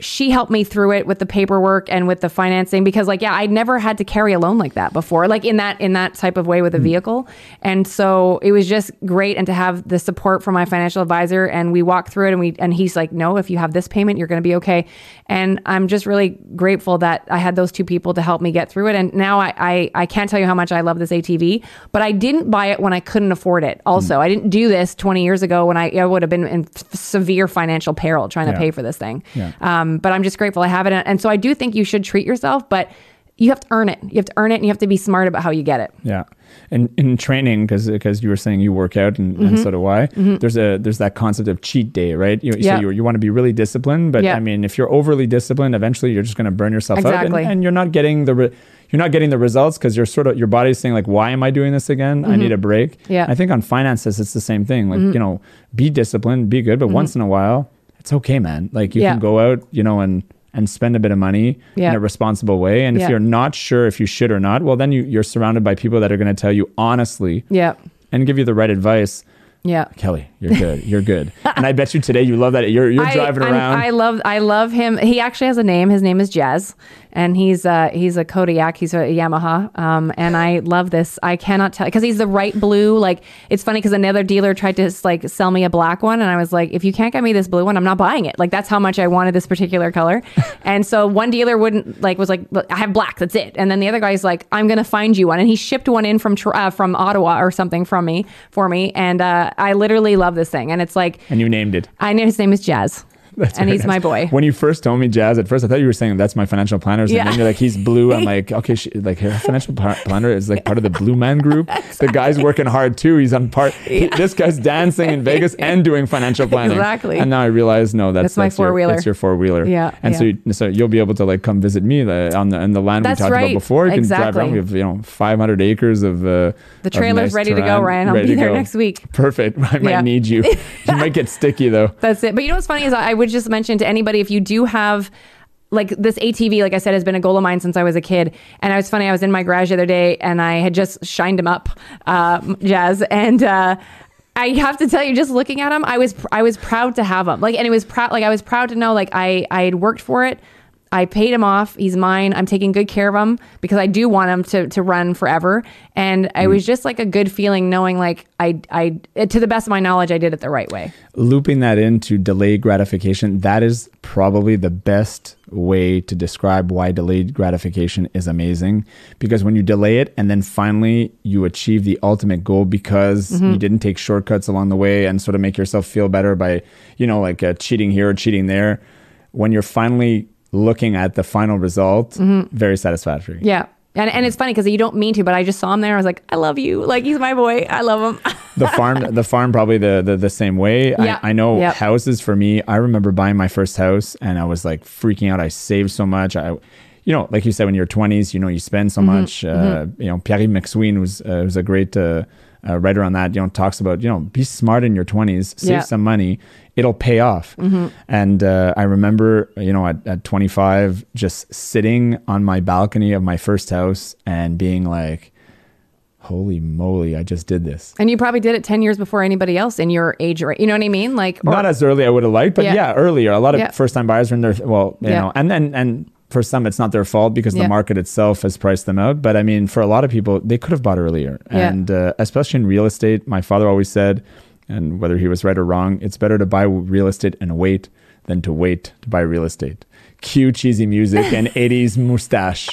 Speaker 2: she helped me through it with the paperwork and with the financing because like yeah I'd never had to carry a loan like that before like in that in that type of way with a vehicle. And so it was just great and to have the support from my financial advisor and we walked through it and we and he's like no if you have this payment you're going to be okay. And I'm just really grateful that I had those two people to help me get through it. And now I I, I can't tell you how much I love this ATV but I didn't buy it when I couldn't afford it also. I didn't do this 20 years ago when I, I would have been in f- severe financial peril trying to pay for this thing.
Speaker 1: Yeah.
Speaker 2: um, but I'm just grateful I have it. And so I do think you should treat yourself, but you have to earn it. You have to earn it and you have to be smart about how you get it.
Speaker 1: Yeah, and in training, because because you were saying you work out and,
Speaker 2: Mm-hmm.
Speaker 1: and so do I. There's a there's that concept of cheat day, right? You,
Speaker 2: Yeah.
Speaker 1: so you, you want to be really disciplined, but. I mean, if you're overly disciplined, eventually you're just going to burn yourself out,
Speaker 2: Exactly.
Speaker 1: and, and you're not getting the. Re- you're not getting the results because you're sort of your body's saying like, "Why am I doing this again? I need a break."
Speaker 2: Mm-hmm. Yeah.
Speaker 1: I think on finances it's the same thing. Like you know, be disciplined, be good, but once in a while, it's okay, man. Like you.
Speaker 2: Yeah.
Speaker 1: can go out, you know, and and spend a bit of money
Speaker 2: Yeah.
Speaker 1: in a responsible way. And
Speaker 2: Yeah.
Speaker 1: if you're not sure if you should or not, well, then you, you're surrounded by people that are going to tell you honestly
Speaker 2: Yeah.
Speaker 1: and give you the right advice.
Speaker 2: Yeah.
Speaker 1: Kelly, you're good. You're good. and I bet you today you love that. You're you're driving
Speaker 2: I'm-
Speaker 1: around.
Speaker 2: I love I love him. He actually has a name. His name is Jazz, and he's uh he's a Kodiak. He's a Yamaha. Um, and I love this. I cannot tell because he's the right blue. Like it's funny because another dealer tried to like sell me a black one, and I was like, if you can't get me this blue one, I'm not buying it. Like that's how much I wanted this particular color. and so one dealer wouldn't like was like, I have black. That's it. And then the other guy's like, I'm gonna find you one, and he shipped one in from uh, from Ottawa or something from me for me, and uh, I literally love this thing. And it's like.
Speaker 1: and you named it.
Speaker 2: I know his name is Jazz.
Speaker 1: That's
Speaker 2: and he's my boy.
Speaker 1: When you first told me Jazz, at first I thought you were saying that's my financial planner.
Speaker 2: Yeah.
Speaker 1: And then you're like, he's blue. I'm like, okay, she, like her financial planner is like part of the Blue Man Group. The guy's working hard too. He's on part. he- this guy's dancing in Vegas and doing financial planning.
Speaker 2: Exactly.
Speaker 1: And now I realize, no, that's,
Speaker 2: That's my four-wheeler.
Speaker 1: That's your four wheeler.
Speaker 2: Yeah,
Speaker 1: And so, you, so you'll be able to like come visit me on the on the land
Speaker 2: That's
Speaker 1: we talked
Speaker 2: right.
Speaker 1: about before. You can drive around. We have you know 500 acres of. Uh,
Speaker 2: The trailer's
Speaker 1: nice
Speaker 2: ready to go, Ryan. I'll
Speaker 1: ready
Speaker 2: be there next week.
Speaker 1: Perfect. I might
Speaker 2: Yeah.
Speaker 1: need you. you might get sticky though.
Speaker 2: That's it. But you know what's funny is I would just mention to anybody if you do have like this ATV, like I said, has been a goal of mine since I was a kid. And I was funny. I was in my garage the other day and I had just shined him up, uh, Jazz, and. uh I have to tell you, just looking at him, I was I was proud to have him. Like, and it was proud. Like, I was proud to know, like, I I had worked for it. I paid him off. He's mine. I'm taking good care of him because I do want him to to run forever. And it was just like a good feeling knowing like I I to the best of my knowledge I did it the right way.
Speaker 1: Looping that into delayed gratification, that is probably the best way to describe why delayed gratification is amazing because when you delay it and then finally you achieve the ultimate goal because
Speaker 2: Mm-hmm.
Speaker 1: you didn't take shortcuts along the way and sort of make yourself feel better by you know like uh, cheating here or cheating there when you're finally looking at the final result very satisfactory
Speaker 2: Mm-hmm. Yeah. And, and it's funny because you don't mean to, but I just saw him there. I was like, I love you. Like, he's my boy. I love him.
Speaker 1: the farm the farm probably the the, the same way
Speaker 2: Yeah.
Speaker 1: I, I know
Speaker 2: Yep.
Speaker 1: houses for me i remember buying my first house and i was like freaking out i saved so much i you know like you said when you're 20s you know you spend
Speaker 2: Mm-hmm.
Speaker 1: so much uh, you know pierre mcsween was uh, was a great uh, uh, writer on that you know talks about you know be smart in your 20s save
Speaker 2: Yeah.
Speaker 1: some money it'll pay off and uh, i remember you know at, at 25 just sitting on my balcony of my first house and being like holy moly i just did this
Speaker 2: and you probably did it 10 years before anybody else in your age, right? You know what I mean? Like, or-
Speaker 1: not as early I would have liked, but
Speaker 2: Yeah.
Speaker 1: yeah, earlier. A lot of
Speaker 2: Yeah.
Speaker 1: first time buyers are in their well, you
Speaker 2: Yeah.
Speaker 1: know, and then and for some it's not their fault because the market itself has priced them out. But I mean, for a lot of people, they could have bought earlier, and uh, especially in real estate. My father always said, and whether he was right or wrong, it's better to buy real estate and wait than to wait to buy real estate. Cue cheesy music and 80s mustache.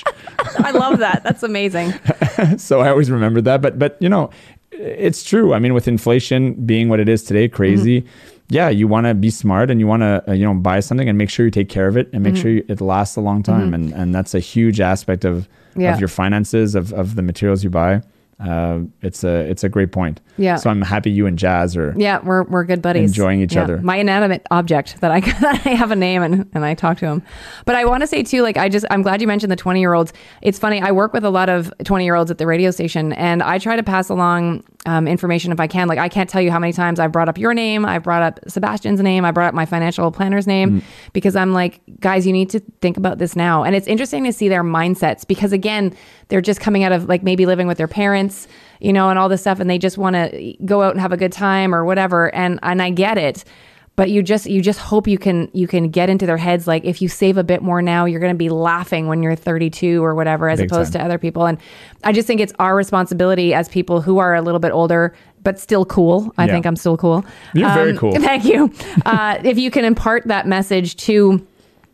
Speaker 2: I love that. That's amazing.
Speaker 1: so I always remember that. But but you know, it's true. I mean, with inflation being what it is today, crazy.
Speaker 2: Mm-hmm.
Speaker 1: Yeah, you want to be smart and you want to uh, you know buy something and make sure you take care of it and make
Speaker 2: Mm-hmm.
Speaker 1: sure it lasts a long time. And and that's a huge aspect of
Speaker 2: Yeah.
Speaker 1: of your finances of of the materials you buy. Uh, it's a it's a great point.
Speaker 2: Yeah.
Speaker 1: So I'm happy you and Jazz are.
Speaker 2: Yeah, we're, we're good buddies.
Speaker 1: Enjoying each
Speaker 2: Yeah.
Speaker 1: other.
Speaker 2: My inanimate object that I that I have a name and, and I talk to him. But I want to say too, like I just I'm glad you mentioned the 20 year olds. It's funny. I work with a lot of 20 year olds at the radio station, and I try to pass along um, information if I can. Like I can't tell you how many times I've brought up your name, I've brought up Sebastian's name, I brought up my financial planner's name because I'm like, guys, you need to think about this now. And it's interesting to see their mindsets because again, they're just coming out of like maybe living with their parents you know, and all this stuff, and they just want to go out and have a good time or whatever. And and I get it, but you just you just hope you can you can get into their heads like if you save a bit more now, you're going to be laughing when you're 32 or whatever, as
Speaker 1: Big
Speaker 2: opposed
Speaker 1: time.
Speaker 2: to other people. And I just think it's our responsibility as people who are a little bit older but still cool. I
Speaker 1: Yeah.
Speaker 2: think I'm still cool. Um,
Speaker 1: You're very cool.
Speaker 2: Thank you. Uh, if you can impart that message to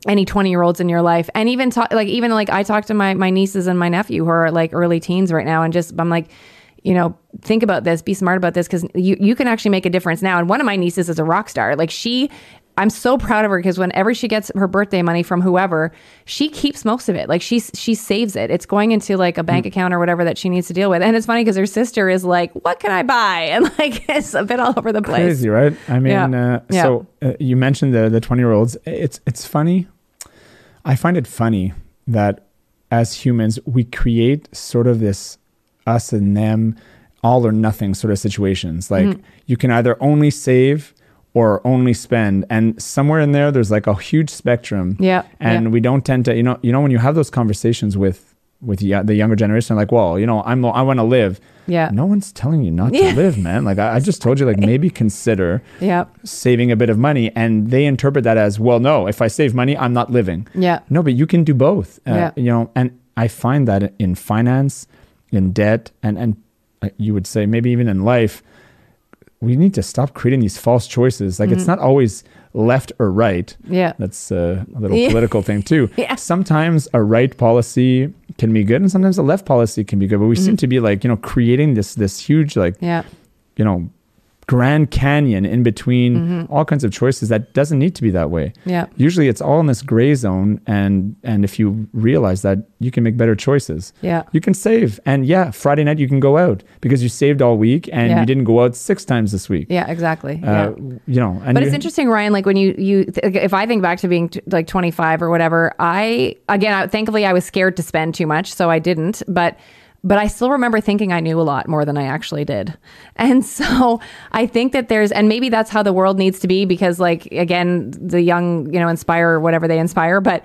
Speaker 2: any 20 year olds in your life and even talk like even like i talk to my my nieces and my nephew who are like early teens right now and just i'm like you know think about this be smart about this because you you can actually make a difference now and one of my nieces is a rock star like she i'm so proud of her because whenever she gets her birthday money from whoever she keeps most of it like she she saves it it's going into like a bank
Speaker 1: Mm.
Speaker 2: account or whatever that she needs to deal with and it's funny because her sister is like what can i buy and like it's a bit all over the place
Speaker 1: Crazy, right? I mean,
Speaker 2: Yeah.
Speaker 1: uh,
Speaker 2: Yeah.
Speaker 1: so uh, you mentioned the the 20 year olds. It's it's funny. I find it funny that as humans we create sort of this us and them, all or nothing sort of situations. Like
Speaker 2: Mm-hmm.
Speaker 1: you can either only save or only spend, and somewhere in there, there's like a huge spectrum.
Speaker 2: Yeah,
Speaker 1: and
Speaker 2: yeah.
Speaker 1: we don't tend to, you know, you know, when you have those conversations with with the, the younger generation, like, well, you know, I'm I want to live.
Speaker 2: Yeah.
Speaker 1: No one's telling you not to live, man. Like I, I just told you, like maybe consider
Speaker 2: yeah
Speaker 1: saving a bit of money, and they interpret that as, well, no, if I save money, I'm not living.
Speaker 2: Yeah.
Speaker 1: No, but you can do both. Uh,
Speaker 2: Yeah.
Speaker 1: You know, and I find that in finance, in debt, and and uh, you would say maybe even in life, we need to stop creating these false choices. Like it's not always left or right.
Speaker 2: Mm-hmm. Yeah.
Speaker 1: That's uh, a little
Speaker 2: Yeah.
Speaker 1: political thing too.
Speaker 2: Yeah.
Speaker 1: Sometimes a right policy can be good, and sometimes a left policy can be good. But we
Speaker 2: Mm-hmm.
Speaker 1: seem to be like you know creating this this huge like
Speaker 2: yeah
Speaker 1: you know grand canyon in between all kinds of choices that doesn't need to be that way.
Speaker 2: Mm-hmm. Yeah.
Speaker 1: Usually it's all in this gray zone and and if you realize that you can make better choices.
Speaker 2: Yeah.
Speaker 1: You can save and yeah, Friday night you can go out because you saved all week and
Speaker 2: Yeah.
Speaker 1: you didn't go out 6 times this week.
Speaker 2: Yeah, exactly.
Speaker 1: Uh,
Speaker 2: yeah.
Speaker 1: you know, and
Speaker 2: But it's interesting, Ryan. Like when you you, th- if I think back to being t- like 25 or whatever, I again, I, thankfully, I was scared to spend too much, so I didn't. But but I still remember thinking I knew a lot more than I actually did, and so I think that there's, and maybe that's how the world needs to be because, like, again, the young, you know, inspire whatever they inspire, but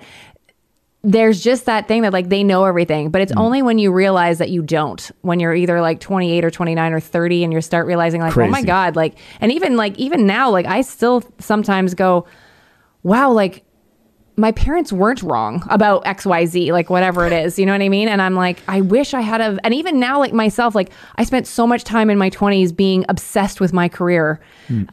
Speaker 2: there's just that thing that like they know everything but it's
Speaker 1: Mm.
Speaker 2: only when you realize that you don't when you're either like 28 or 29 or 30 and you start realizing like oh my god like and even like even now like i still sometimes go wow like my parents weren't wrong about XYZ, like whatever it is, you know what I mean? And I'm like, I wish I had a, and even now, like myself, like I spent so much time in my 20s being obsessed with my career.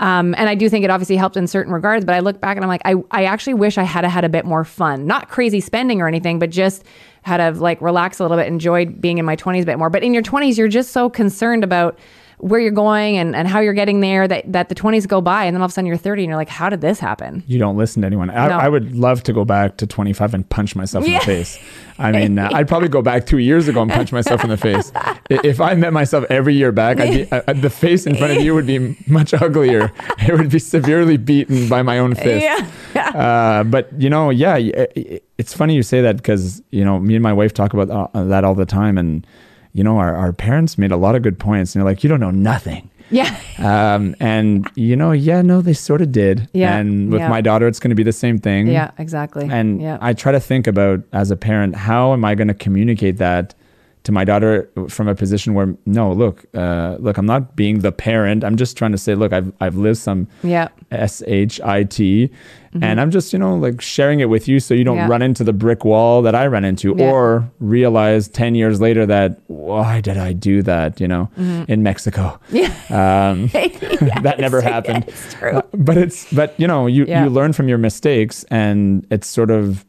Speaker 2: Um, and I do think it obviously helped in certain regards, but I look back and I'm like, I, I actually wish I had a, had a bit more fun, not crazy spending or anything, but just had to like relax a little bit, enjoyed being in my 20s a bit more. But in your 20s, you're just so concerned about, where you're going and, and how you're getting there that, that the 20s go by and then all of a sudden you're 30 and you're like how did this happen
Speaker 1: You don't listen to anyone. I,
Speaker 2: No.
Speaker 1: I would love to go back to 25 and punch myself in the face. I mean, uh, I'd probably go back two years ago and punch myself in the face. If I met myself every year back, I'd be, uh, the face in front of you would be much uglier. It would be severely beaten by my own fist.
Speaker 2: yeah
Speaker 1: Uh, but you know, yeah, it- it's funny you say that because you know me and my wife talk about uh, that all the time, and you know our, our parents made a lot of good points, and they're like, you don't know nothing.
Speaker 2: yeah
Speaker 1: Um, and you know, yeah, no, they sort of did.
Speaker 2: Yeah,
Speaker 1: And with
Speaker 2: yeah.
Speaker 1: my daughter, it's going to be the same thing.
Speaker 2: yeah exactly
Speaker 1: And
Speaker 2: yeah
Speaker 1: I try to think about as a parent, how am I going to communicate that to my daughter from a position where no, look, uh, look, I'm not being the parent. I'm just trying to say, look, I've I've lived some
Speaker 2: yeah
Speaker 1: S H I T, and I'm just you know like sharing it with you so you don't
Speaker 2: Mm-hmm. Yeah.
Speaker 1: run into the brick wall that I ran into,
Speaker 2: Yeah.
Speaker 1: or realize ten years later that why did I do that? You know, in Mexico.
Speaker 2: Mm-hmm. yeah
Speaker 1: Um, that never happened.
Speaker 2: it's true
Speaker 1: but it's but you know you
Speaker 2: Yeah.
Speaker 1: you learn from your mistakes and it's sort of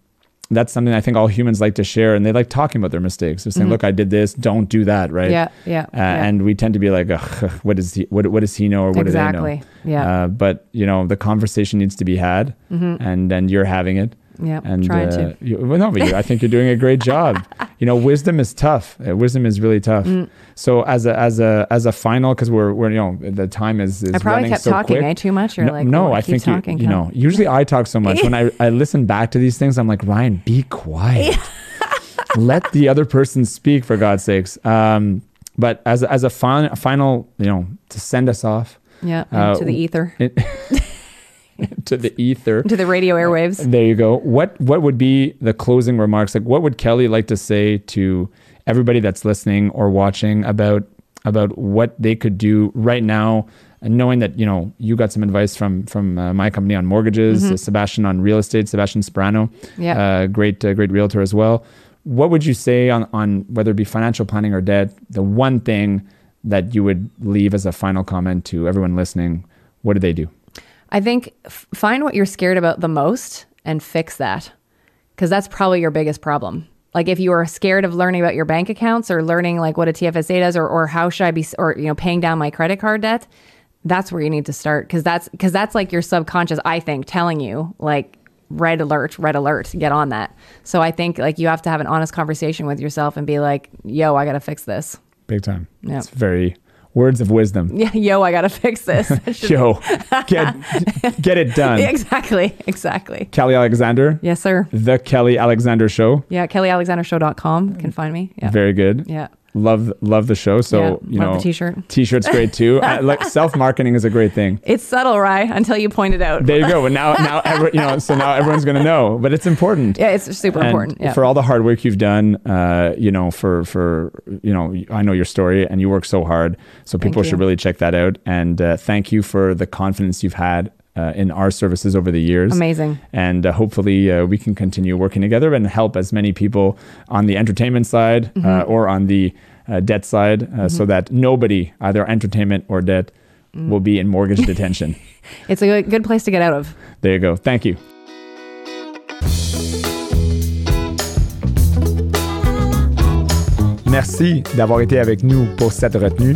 Speaker 1: that's something I think all humans like to share and they like talking about their mistakes. They're saying, "Look, I did this. Don't do that." Right?
Speaker 2: Mm-hmm. yeah yeah,
Speaker 1: Uh,
Speaker 2: yeah.
Speaker 1: And we tend to be like, Ugh, "What does he? What, what does he know? Or what
Speaker 2: Exactly.
Speaker 1: do they know?"
Speaker 2: Yeah.
Speaker 1: Uh, but you know, the conversation needs to be had, and then you're having it.
Speaker 2: Yeah
Speaker 1: And
Speaker 2: trying
Speaker 1: uh,
Speaker 2: to
Speaker 1: You, well, no, but you, I think you're doing a great job. You know, wisdom is tough. Uh, wisdom is really tough.
Speaker 2: Mm.
Speaker 1: So as a as a as a final, because we're we're you know the time is, is
Speaker 2: I probably kept
Speaker 1: so
Speaker 2: talking
Speaker 1: quick.
Speaker 2: eh, too much. You're
Speaker 1: no,
Speaker 2: like,
Speaker 1: no,
Speaker 2: "Oh,
Speaker 1: I
Speaker 2: keep
Speaker 1: think you,
Speaker 2: talking,
Speaker 1: you
Speaker 2: huh?"
Speaker 1: know. Usually I talk so much when I I listen back to these things. I'm like Ryan, be quiet. Let the other person speak for God's sakes. Um, but as a, as a fin- final, you know, to send us off
Speaker 2: yeah
Speaker 1: uh,
Speaker 2: to the ether
Speaker 1: it, to the ether.
Speaker 2: to the radio airwaves
Speaker 1: There you go. What what would be the closing remarks? Like, what would Kelly like to say to everybody that's listening or watching about about what they could do right now, and knowing that you know you got some advice from from uh, my company on mortgages, uh, Sebastian on real estate, Sebastian Sperano,
Speaker 2: Yeah.
Speaker 1: uh, great uh, great realtor as well. What would you say on on whether it be financial planning or debt? The one thing that you would leave as a final comment to everyone listening. What do they do?
Speaker 2: I think f- find what you're scared about the most and fix that. Because that's probably your biggest problem. Like if you are scared of learning about your bank accounts or learning like what a TFSA does or, or how should I be, or, you know, paying down my credit card debt, that's where you need to start. Cause that's, cause that's like your subconscious, I think, telling you like, red alert, red alert, get on that. So I think like you have to have an honest conversation with yourself and be like, yo, I got to fix this.
Speaker 1: Big time.
Speaker 2: Yeah.
Speaker 1: It's very words of wisdom.
Speaker 2: Yeah, yo, I got to fix this.
Speaker 1: Yo, get get it done.
Speaker 2: exactly. Exactly.
Speaker 1: Kelly Alexander,
Speaker 2: Yes, sir.
Speaker 1: the Kelly Alexander Show.
Speaker 2: Yeah, kellyalexandershow.com You can find me. Yeah.
Speaker 1: Very good.
Speaker 2: Yeah.
Speaker 1: Love love the show. So
Speaker 2: Yeah,
Speaker 1: you know,
Speaker 2: the t-shirt.
Speaker 1: T-shirt's great too. uh, like self marketing is a great thing.
Speaker 2: It's subtle, Rye, until you point it out.
Speaker 1: There you go. And now now every, you know so now everyone's gonna know. But it's important.
Speaker 2: yeah, it's super
Speaker 1: And
Speaker 2: important. Yeah.
Speaker 1: For all the hard work you've done, uh, you know, for for you know, I know your story, and you work so hard. So people should really check that out. And uh, thank you for the confidence you've had uh, in our services over the years.
Speaker 2: Amazing.
Speaker 1: And uh, hopefully, uh, we can continue working together and help as many people on the entertainment side
Speaker 2: Mm-hmm.
Speaker 1: uh, or on the uh, debt side, uh, so that nobody, either entertainment or debt,
Speaker 2: Mm.
Speaker 1: will be in mortgage detention.
Speaker 2: It's a good- good place to get out of.
Speaker 1: There you go. Thank you. Merci d'avoir été avec nous pour cette retenue.